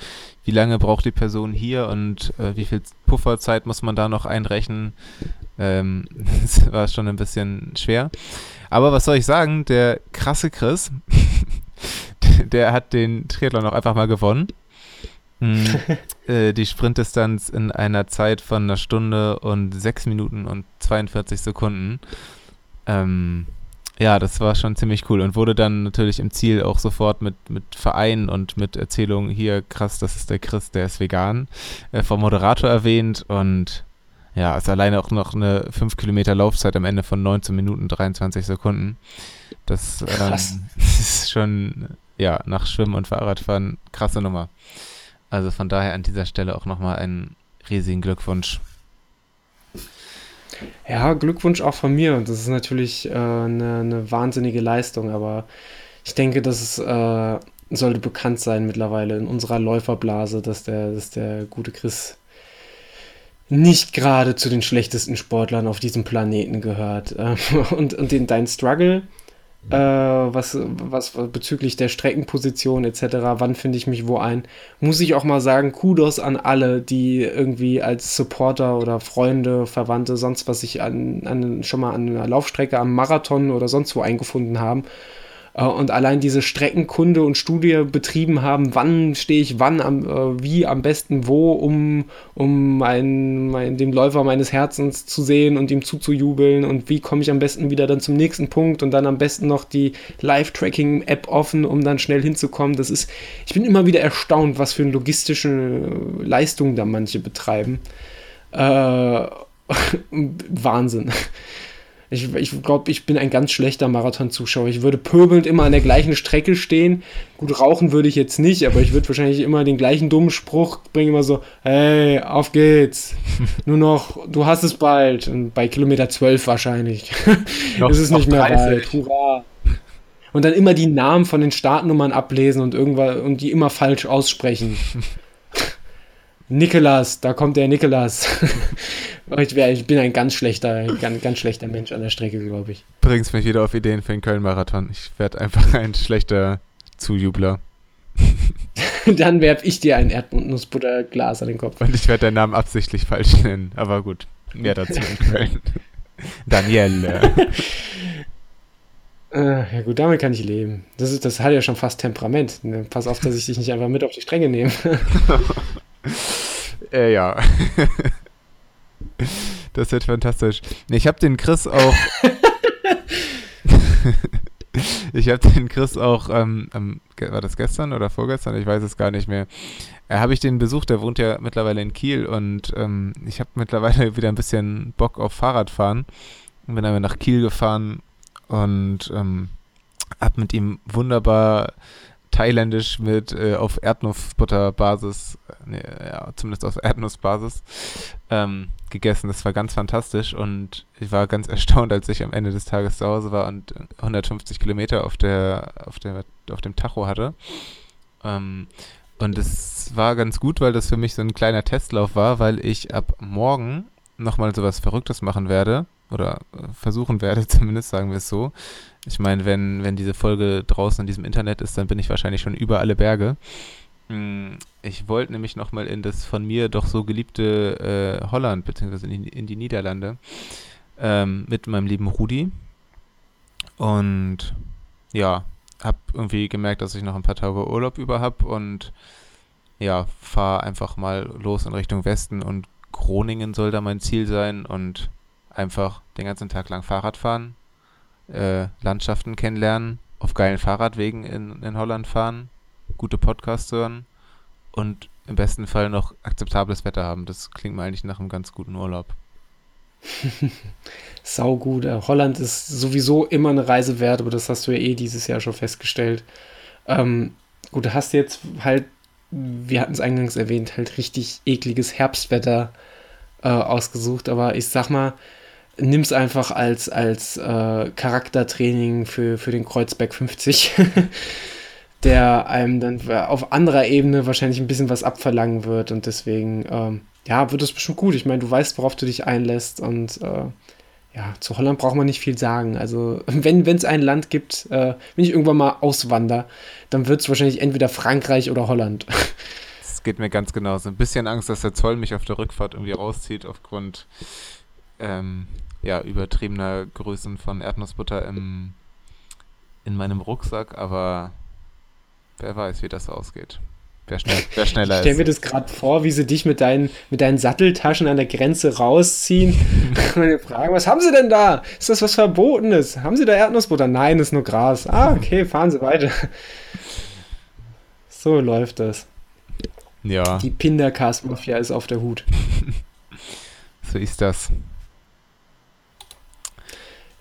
wie lange braucht die Person hier und äh, wie viel Pufferzeit muss man da noch einrechnen. Ähm, das war schon ein bisschen schwer. Aber was soll ich sagen, der krasse Chris, der hat den Triathlon auch einfach mal gewonnen. Hm, äh, die Sprintdistanz in einer Zeit von einer Stunde und sechs Minuten und 42 Sekunden. Ähm, ja, das war schon ziemlich cool und wurde dann natürlich im Ziel auch sofort mit, mit Verein und mit Erzählung hier, krass, das ist der Chris, der ist vegan, äh, vom Moderator erwähnt und ja, ist alleine auch noch eine 5 Kilometer Laufzeit am Ende von 19 Minuten 23 Sekunden. Das ähm, ist schon, ja, nach Schwimmen und Fahrradfahren krasse Nummer. Also von daher an dieser Stelle auch nochmal einen riesigen Glückwunsch. Ja, Glückwunsch auch von mir. Das ist natürlich äh, eine, eine, wahnsinnige Leistung, aber ich denke, das äh, sollte bekannt sein mittlerweile in unserer Läuferblase, dass der, dass der gute Chris nicht gerade zu den schlechtesten Sportlern auf diesem Planeten gehört. und, und den, dein Struggle, äh, was, was bezüglich der Streckenposition etc., wann finde ich mich wo ein, muss ich auch mal sagen, Kudos an alle, die irgendwie als Supporter oder Freunde, Verwandte, sonst was sich an, an, schon mal an einer Laufstrecke, am Marathon oder sonst wo eingefunden haben und allein diese Streckenkunde und Studie betrieben haben, wann stehe ich wann, am, äh, wie am besten wo, um, um mein, mein, dem Läufer meines Herzens zu sehen und ihm zuzujubeln und wie komme ich am besten wieder dann zum nächsten Punkt und dann am besten noch die Live-Tracking-App offen, um dann schnell hinzukommen. Das ist, ich bin immer wieder erstaunt, was für eine logistische Leistung da manche betreiben. Äh, Wahnsinn. Ich, ich glaube, ich bin ein ganz schlechter Marathon-Zuschauer. Ich würde pöbelnd immer an der gleichen Strecke stehen. Gut, rauchen würde ich jetzt nicht, aber ich würde wahrscheinlich immer den gleichen dummen Spruch bringen, immer so, hey, auf geht's. Nur noch, du hast es bald. Und bei Kilometer 12 wahrscheinlich. Noch, ist es nicht mehr 30. bald. Hurra. Und dann immer die Namen von den Startnummern ablesen und irgendwas und die immer falsch aussprechen. Nikolas, da kommt der Nikolas. ich, wär, ich bin ein ganz schlechter, ganz, ganz schlechter Mensch an der Strecke, glaube ich. Bringst mich wieder auf Ideen für den Köln-Marathon. Ich werde einfach ein schlechter Zujubler. Dann werfe ich dir ein Erdnussbutterglas an den Kopf. Und ich werde deinen Namen absichtlich falsch nennen. Aber gut, mehr dazu in Köln. Danielle. Äh, ja gut, damit kann ich leben. Das, ist, das hat ja schon fast Temperament. Ne? Pass auf, dass ich dich nicht einfach mit auf die Stränge nehme. äh, ja. das wird fantastisch. Ich habe den Chris auch. ich habe den Chris auch, ähm, ähm, war das gestern oder vorgestern? Ich weiß es gar nicht mehr. Äh, habe ich den besucht, der wohnt ja mittlerweile in Kiel und ähm, ich habe mittlerweile wieder ein bisschen Bock auf Fahrradfahren. Bin dann nach Kiel gefahren und ähm, habe mit ihm wunderbar thailändisch mit äh, auf Erdnussbutterbasis, nee, ja, zumindest auf Erdnussbasis, ähm, gegessen. Das war ganz fantastisch und ich war ganz erstaunt, als ich am Ende des Tages zu Hause war und 150 Kilometer auf der, auf der, auf dem Tacho hatte. Ähm, und es war ganz gut, weil das für mich so ein kleiner Testlauf war, weil ich ab morgen nochmal sowas Verrücktes machen werde. Oder äh, versuchen werde, zumindest sagen wir es so. Ich meine, wenn, wenn diese Folge draußen in diesem Internet ist, dann bin ich wahrscheinlich schon über alle Berge. Hm, ich wollte nämlich nochmal in das von mir doch so geliebte äh, Holland, beziehungsweise in die, in die Niederlande, ähm, mit meinem lieben Rudi. Und ja, habe irgendwie gemerkt, dass ich noch ein paar Tage Urlaub über habe und ja, fahre einfach mal los in Richtung Westen und Groningen soll da mein Ziel sein und einfach den ganzen Tag lang Fahrrad fahren, äh, Landschaften kennenlernen, auf geilen Fahrradwegen in, in Holland fahren, gute Podcasts hören und im besten Fall noch akzeptables Wetter haben. Das klingt mir eigentlich nach einem ganz guten Urlaub. Sau gut. Äh, Holland ist sowieso immer eine Reise wert, aber das hast du ja eh dieses Jahr schon festgestellt. Ähm, gut, du hast jetzt halt, wir hatten es eingangs erwähnt, halt richtig ekliges Herbstwetter äh, ausgesucht, aber ich sag mal, nimm es einfach als, als äh, Charaktertraining für, für den Kreuzberg 50, der einem dann auf anderer Ebene wahrscheinlich ein bisschen was abverlangen wird und deswegen, ähm, ja, wird es bestimmt gut. Ich meine, du weißt, worauf du dich einlässt und äh, ja, zu Holland braucht man nicht viel sagen. Also, wenn es ein Land gibt, äh, wenn ich irgendwann mal auswander, dann wird es wahrscheinlich entweder Frankreich oder Holland. Das geht mir ganz genauso. Ein bisschen Angst, dass der Zoll mich auf der Rückfahrt irgendwie rauszieht aufgrund ähm, ja, übertriebener Größen von Erdnussbutter im, in meinem Rucksack, aber wer weiß, wie das ausgeht. Wer, schnell, wer schneller ich stell ist. Ich stelle mir das gerade vor, wie sie dich mit deinen, mit deinen Satteltaschen an der Grenze rausziehen. und fragen, was haben sie denn da? Ist das was Verbotenes? Haben sie da Erdnussbutter? Nein, ist nur Gras. Ah, okay, fahren Sie weiter. So läuft das. Ja. Die Pindercast-Mafia ist auf der Hut. so ist das.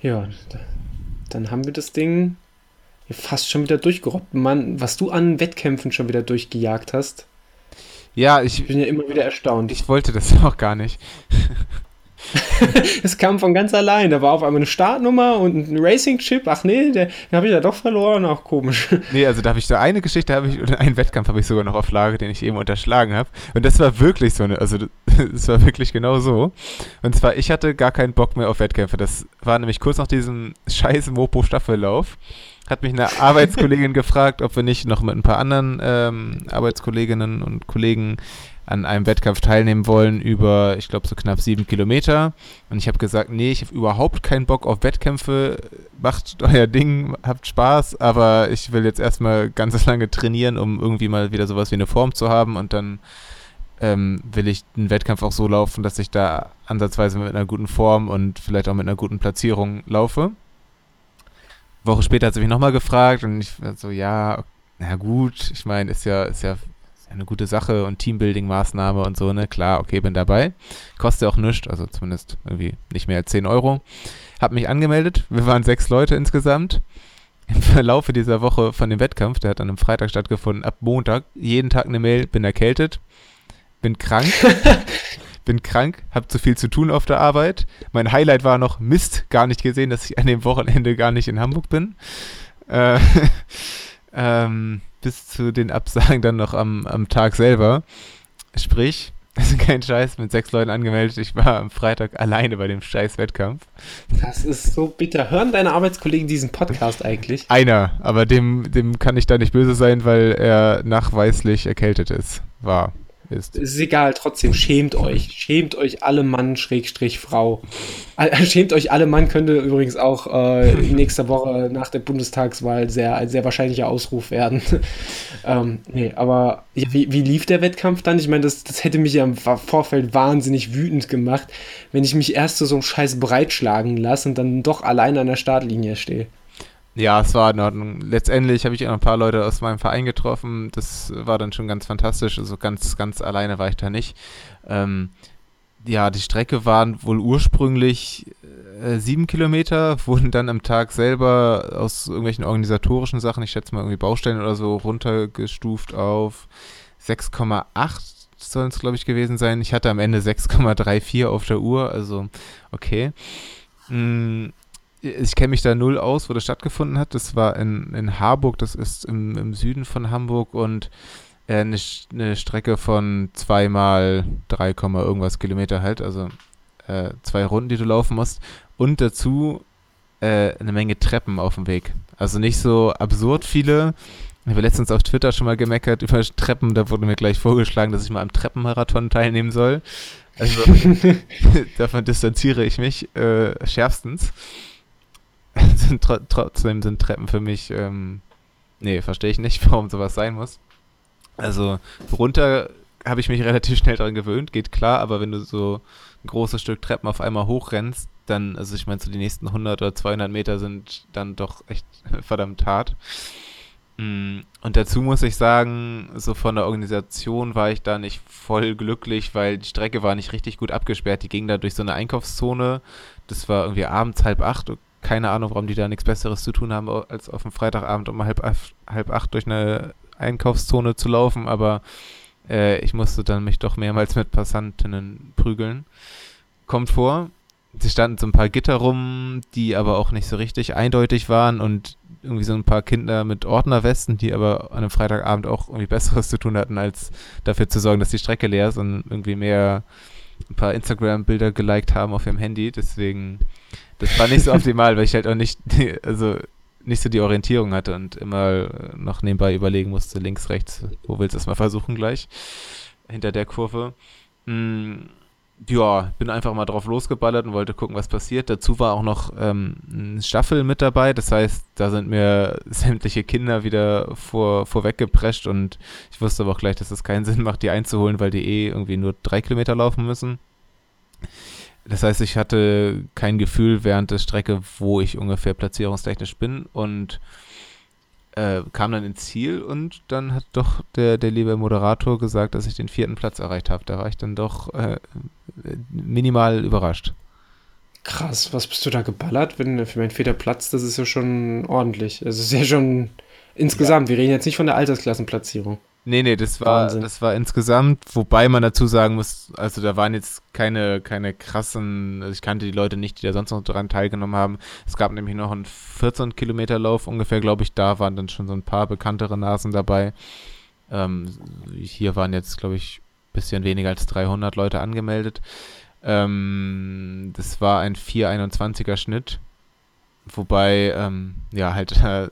Ja, dann haben wir das Ding fast schon wieder durchgerobbt. Mann, was du an Wettkämpfen schon wieder durchgejagt hast. Ja, ich, ich bin ja immer wieder erstaunt. Ich wollte das auch gar nicht. es kam von ganz allein. Da war auf einmal eine Startnummer und ein Racing-Chip. Ach nee, den habe ich ja doch verloren. Auch komisch. Nee, also da habe ich so eine Geschichte, habe ich, einen Wettkampf habe ich sogar noch auf Lage, den ich eben unterschlagen habe. Und das war wirklich so eine, also das war wirklich genau so. Und zwar, ich hatte gar keinen Bock mehr auf Wettkämpfe. Das war nämlich kurz nach diesem scheiß Mopo-Staffellauf hat mich eine Arbeitskollegin gefragt, ob wir nicht noch mit ein paar anderen ähm, Arbeitskolleginnen und Kollegen an einem Wettkampf teilnehmen wollen über, ich glaube, so knapp sieben Kilometer. Und ich habe gesagt, nee, ich habe überhaupt keinen Bock auf Wettkämpfe. Macht euer Ding, habt Spaß, aber ich will jetzt erstmal ganz lange trainieren, um irgendwie mal wieder sowas wie eine Form zu haben und dann ähm, will ich den Wettkampf auch so laufen, dass ich da ansatzweise mit einer guten Form und vielleicht auch mit einer guten Platzierung laufe. Woche später hat sie mich nochmal gefragt und ich war so, ja, na gut, ich meine, ist ja, ist ja eine gute Sache und Teambuilding-Maßnahme und so, ne? Klar, okay, bin dabei. Kostet auch nichts, also zumindest irgendwie nicht mehr als 10 Euro. Hab mich angemeldet, wir waren sechs Leute insgesamt. Im Verlaufe dieser Woche von dem Wettkampf, der hat dann am Freitag stattgefunden, ab Montag, jeden Tag eine Mail, bin erkältet, bin krank. bin krank, habe zu viel zu tun auf der Arbeit. Mein Highlight war noch Mist, gar nicht gesehen, dass ich an dem Wochenende gar nicht in Hamburg bin. Äh, ähm, bis zu den Absagen dann noch am, am Tag selber. Sprich, das ist kein Scheiß, mit sechs Leuten angemeldet. Ich war am Freitag alleine bei dem scheiß Wettkampf. Das ist so bitter. Hören deine Arbeitskollegen diesen Podcast eigentlich? Einer, aber dem, dem kann ich da nicht böse sein, weil er nachweislich erkältet ist. War ist. Ist egal, trotzdem schämt euch. Schämt euch alle Mann, Schrägstrich Frau. Schämt euch alle Mann könnte übrigens auch äh, nächste Woche nach der Bundestagswahl sehr, ein sehr wahrscheinlicher Ausruf werden. ähm, nee, aber wie, wie lief der Wettkampf dann? Ich meine, das, das hätte mich ja im Vorfeld wahnsinnig wütend gemacht, wenn ich mich erst zu so einem Scheiß breitschlagen lasse und dann doch alleine an der Startlinie stehe. Ja, es war in Ordnung. Letztendlich habe ich auch ein paar Leute aus meinem Verein getroffen. Das war dann schon ganz fantastisch. Also ganz, ganz alleine war ich da nicht. Ähm, ja, die Strecke waren wohl ursprünglich äh, sieben Kilometer, wurden dann am Tag selber aus irgendwelchen organisatorischen Sachen, ich schätze mal irgendwie Baustellen oder so, runtergestuft auf 6,8 sollen es, glaube ich, gewesen sein. Ich hatte am Ende 6,34 auf der Uhr, also okay. Hm, ich kenne mich da null aus, wo das stattgefunden hat. Das war in, in Harburg, das ist im, im Süden von Hamburg und äh, eine, eine Strecke von zweimal 3, irgendwas Kilometer halt, also äh, zwei Runden, die du laufen musst. Und dazu äh, eine Menge Treppen auf dem Weg. Also nicht so absurd viele. Ich habe letztens auf Twitter schon mal gemeckert über Treppen. Da wurde mir gleich vorgeschlagen, dass ich mal am Treppenmarathon teilnehmen soll. Also davon distanziere ich mich äh, schärfstens. sind tr trotzdem sind Treppen für mich, ähm, nee, verstehe ich nicht, warum sowas sein muss. Also runter habe ich mich relativ schnell daran gewöhnt, geht klar, aber wenn du so ein großes Stück Treppen auf einmal hochrennst, dann, also ich meine, so die nächsten 100 oder 200 Meter sind dann doch echt verdammt hart. Mm, und dazu muss ich sagen, so von der Organisation war ich da nicht voll glücklich, weil die Strecke war nicht richtig gut abgesperrt. Die ging da durch so eine Einkaufszone. Das war irgendwie abends halb acht. Keine Ahnung, warum die da nichts Besseres zu tun haben, als auf dem Freitagabend um halb, halb acht durch eine Einkaufszone zu laufen. Aber äh, ich musste dann mich doch mehrmals mit Passantinnen prügeln. Kommt vor. Sie standen so ein paar Gitter rum, die aber auch nicht so richtig eindeutig waren und irgendwie so ein paar Kinder mit Ordnerwesten, die aber an einem Freitagabend auch irgendwie Besseres zu tun hatten, als dafür zu sorgen, dass die Strecke leer ist und irgendwie mehr ein paar Instagram-Bilder geliked haben auf ihrem Handy. Deswegen, das war nicht so optimal, weil ich halt auch nicht, also nicht so die Orientierung hatte und immer noch nebenbei überlegen musste, links, rechts, wo willst du es mal versuchen gleich, hinter der Kurve. Mm, ja, bin einfach mal drauf losgeballert und wollte gucken, was passiert. Dazu war auch noch ähm, ein Staffel mit dabei, das heißt, da sind mir sämtliche Kinder wieder vor, vorweggeprescht und ich wusste aber auch gleich, dass es keinen Sinn macht, die einzuholen, weil die eh irgendwie nur drei Kilometer laufen müssen. Das heißt, ich hatte kein Gefühl während der Strecke, wo ich ungefähr platzierungstechnisch bin und äh, kam dann ins Ziel und dann hat doch der, der liebe Moderator gesagt, dass ich den vierten Platz erreicht habe. Da war ich dann doch äh, minimal überrascht. Krass, was bist du da geballert? Wenn für meinen vierter Platz, das ist ja schon ordentlich. Es ist ja schon insgesamt, ja. wir reden jetzt nicht von der Altersklassenplatzierung. Nee, nee, das war, das war insgesamt, wobei man dazu sagen muss, also da waren jetzt keine, keine krassen, also ich kannte die Leute nicht, die da sonst noch daran teilgenommen haben. Es gab nämlich noch einen 14 Kilometer Lauf ungefähr, glaube ich, da waren dann schon so ein paar bekanntere Nasen dabei. Ähm, hier waren jetzt, glaube ich, ein bisschen weniger als 300 Leute angemeldet. Ähm, das war ein 4,21er Schnitt. Wobei, ähm, ja, halt äh,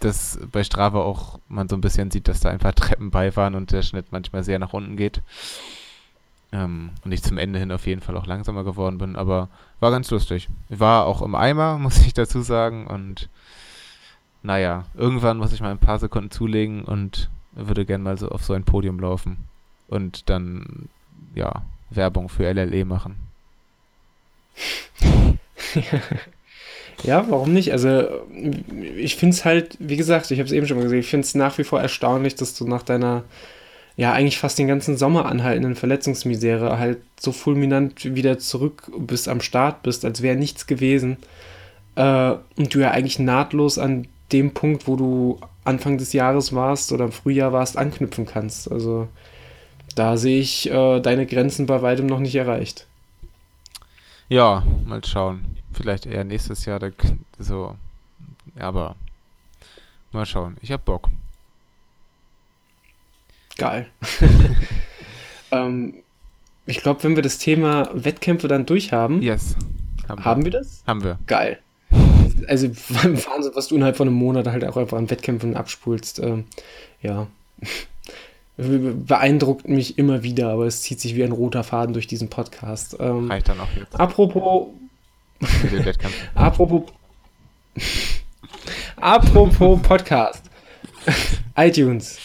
dass bei Strava auch man so ein bisschen sieht, dass da ein paar Treppen bei waren und der Schnitt manchmal sehr nach unten geht. Ähm, und ich zum Ende hin auf jeden Fall auch langsamer geworden bin, aber war ganz lustig. War auch im Eimer, muss ich dazu sagen. Und naja, irgendwann muss ich mal ein paar Sekunden zulegen und würde gern mal so auf so ein Podium laufen. Und dann, ja, Werbung für LLE machen. Ja, warum nicht? Also, ich finde es halt, wie gesagt, ich habe es eben schon mal gesagt, ich finde es nach wie vor erstaunlich, dass du nach deiner, ja, eigentlich fast den ganzen Sommer anhaltenden Verletzungsmisere halt so fulminant wieder zurück bist, am Start bist, als wäre nichts gewesen. Äh, und du ja eigentlich nahtlos an dem Punkt, wo du Anfang des Jahres warst oder im Frühjahr warst, anknüpfen kannst. Also, da sehe ich äh, deine Grenzen bei weitem noch nicht erreicht. Ja, mal schauen. Vielleicht eher nächstes Jahr. so. Aber mal schauen. Ich hab Bock. Geil. ähm, ich glaube, wenn wir das Thema Wettkämpfe dann durchhaben. Yes. Haben, haben wir. wir das? Haben wir. Geil. Also Wahnsinn, was du innerhalb von einem Monat halt auch einfach an Wettkämpfen abspulst. Ähm, ja. Beeindruckt mich immer wieder, aber es zieht sich wie ein roter Faden durch diesen Podcast. Ähm, Reicht dann auch jetzt. Apropos Apropos. Apropos Podcast. iTunes.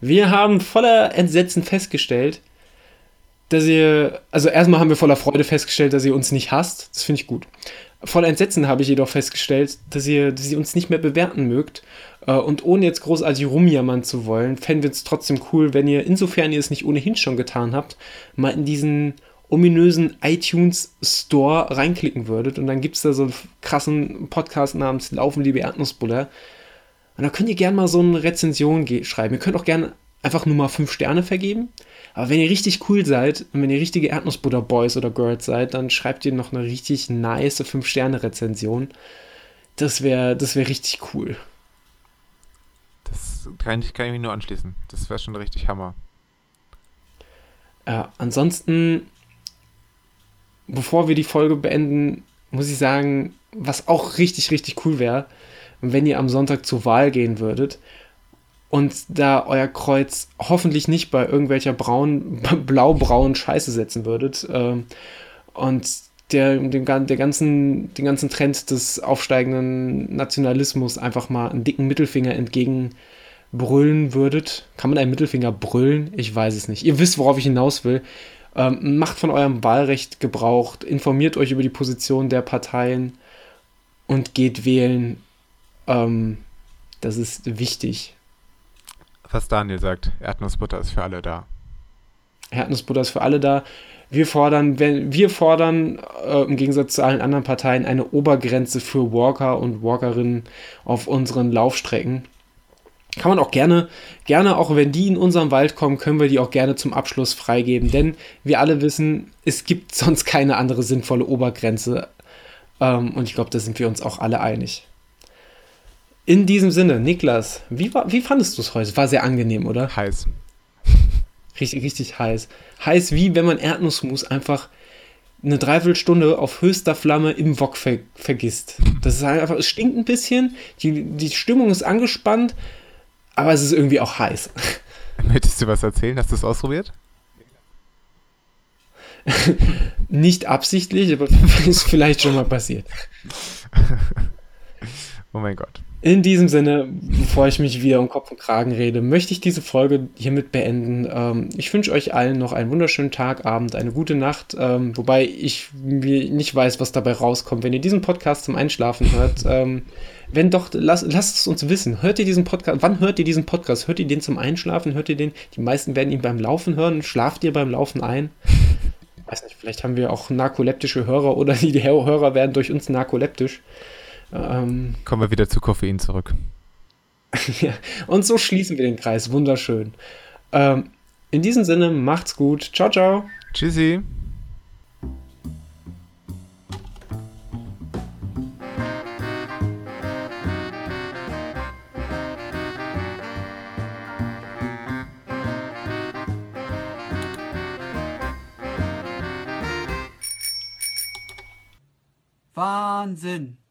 Wir haben voller Entsetzen festgestellt, dass ihr, also erstmal haben wir voller Freude festgestellt, dass ihr uns nicht hasst. Das finde ich gut. Voller Entsetzen habe ich jedoch festgestellt, dass ihr, dass ihr uns nicht mehr bewerten mögt. Äh, und ohne jetzt großartig rumjammern zu wollen, fänden wir es trotzdem cool, wenn ihr, insofern ihr es nicht ohnehin schon getan habt, mal in diesen ominösen iTunes Store reinklicken würdet. Und dann gibt es da so einen krassen Podcast namens Laufen, liebe Erdnussbutter. Und da könnt ihr gerne mal so eine Rezension schreiben. Ihr könnt auch gerne einfach nur mal fünf Sterne vergeben. Aber wenn ihr richtig cool seid und wenn ihr richtige Erdnussbutter-Boys oder Girls seid, dann schreibt ihr noch eine richtig nice 5-Sterne-Rezension. Das wäre das wär richtig cool. Das kann ich, kann ich mich nur anschließen. Das wäre schon richtig Hammer. Ja, ansonsten, bevor wir die Folge beenden, muss ich sagen, was auch richtig, richtig cool wäre, wenn ihr am Sonntag zur Wahl gehen würdet und da euer Kreuz hoffentlich nicht bei irgendwelcher braun, blau-braunen Scheiße setzen würdet. Ähm, und der, dem, der ganzen, den ganzen Trend des aufsteigenden Nationalismus einfach mal einen dicken Mittelfinger entgegenbrüllen würdet. Kann man einen Mittelfinger brüllen? Ich weiß es nicht. Ihr wisst, worauf ich hinaus will. Ähm, macht von eurem Wahlrecht Gebrauch, informiert euch über die Position der Parteien und geht wählen. Ähm, das ist wichtig was Daniel sagt. Erdnussbutter ist für alle da. Erdnussbutter ist für alle da. Wir fordern, wenn, wir fordern äh, im Gegensatz zu allen anderen Parteien eine Obergrenze für Walker und Walkerinnen auf unseren Laufstrecken. Kann man auch gerne, gerne, auch wenn die in unserem Wald kommen, können wir die auch gerne zum Abschluss freigeben, denn wir alle wissen, es gibt sonst keine andere sinnvolle Obergrenze. Ähm, und ich glaube, da sind wir uns auch alle einig. In diesem Sinne, Niklas, wie, war, wie fandest du es heute? War sehr angenehm, oder? Heiß. Richtig, richtig heiß. Heiß wie wenn man Erdnussmus einfach eine Dreiviertelstunde auf höchster Flamme im Wok ver vergisst. Das ist einfach, es stinkt ein bisschen, die, die Stimmung ist angespannt, aber es ist irgendwie auch heiß. Möchtest du was erzählen? Hast du es ausprobiert? Nicht absichtlich, aber ist vielleicht schon mal passiert. oh mein Gott. In diesem Sinne, bevor ich mich wieder um Kopf und Kragen rede, möchte ich diese Folge hiermit beenden. Ähm, ich wünsche euch allen noch einen wunderschönen Tag, Abend, eine gute Nacht. Ähm, wobei ich nicht weiß, was dabei rauskommt, wenn ihr diesen Podcast zum Einschlafen hört. Wenn doch, lasst, lasst es uns wissen. Hört ihr diesen Podcast? Wann hört ihr diesen Podcast? Hört ihr den zum Einschlafen? Hört ihr den? Die meisten werden ihn beim Laufen hören. Schlaft ihr beim Laufen ein? weiß nicht, vielleicht haben wir auch narkoleptische Hörer oder die Hörer werden durch uns narkoleptisch. Ähm, Kommen wir wieder zu Koffein zurück. ja, und so schließen wir den Kreis. Wunderschön. Ähm, in diesem Sinne, macht's gut. Ciao, ciao. Tschüssi. Wahnsinn.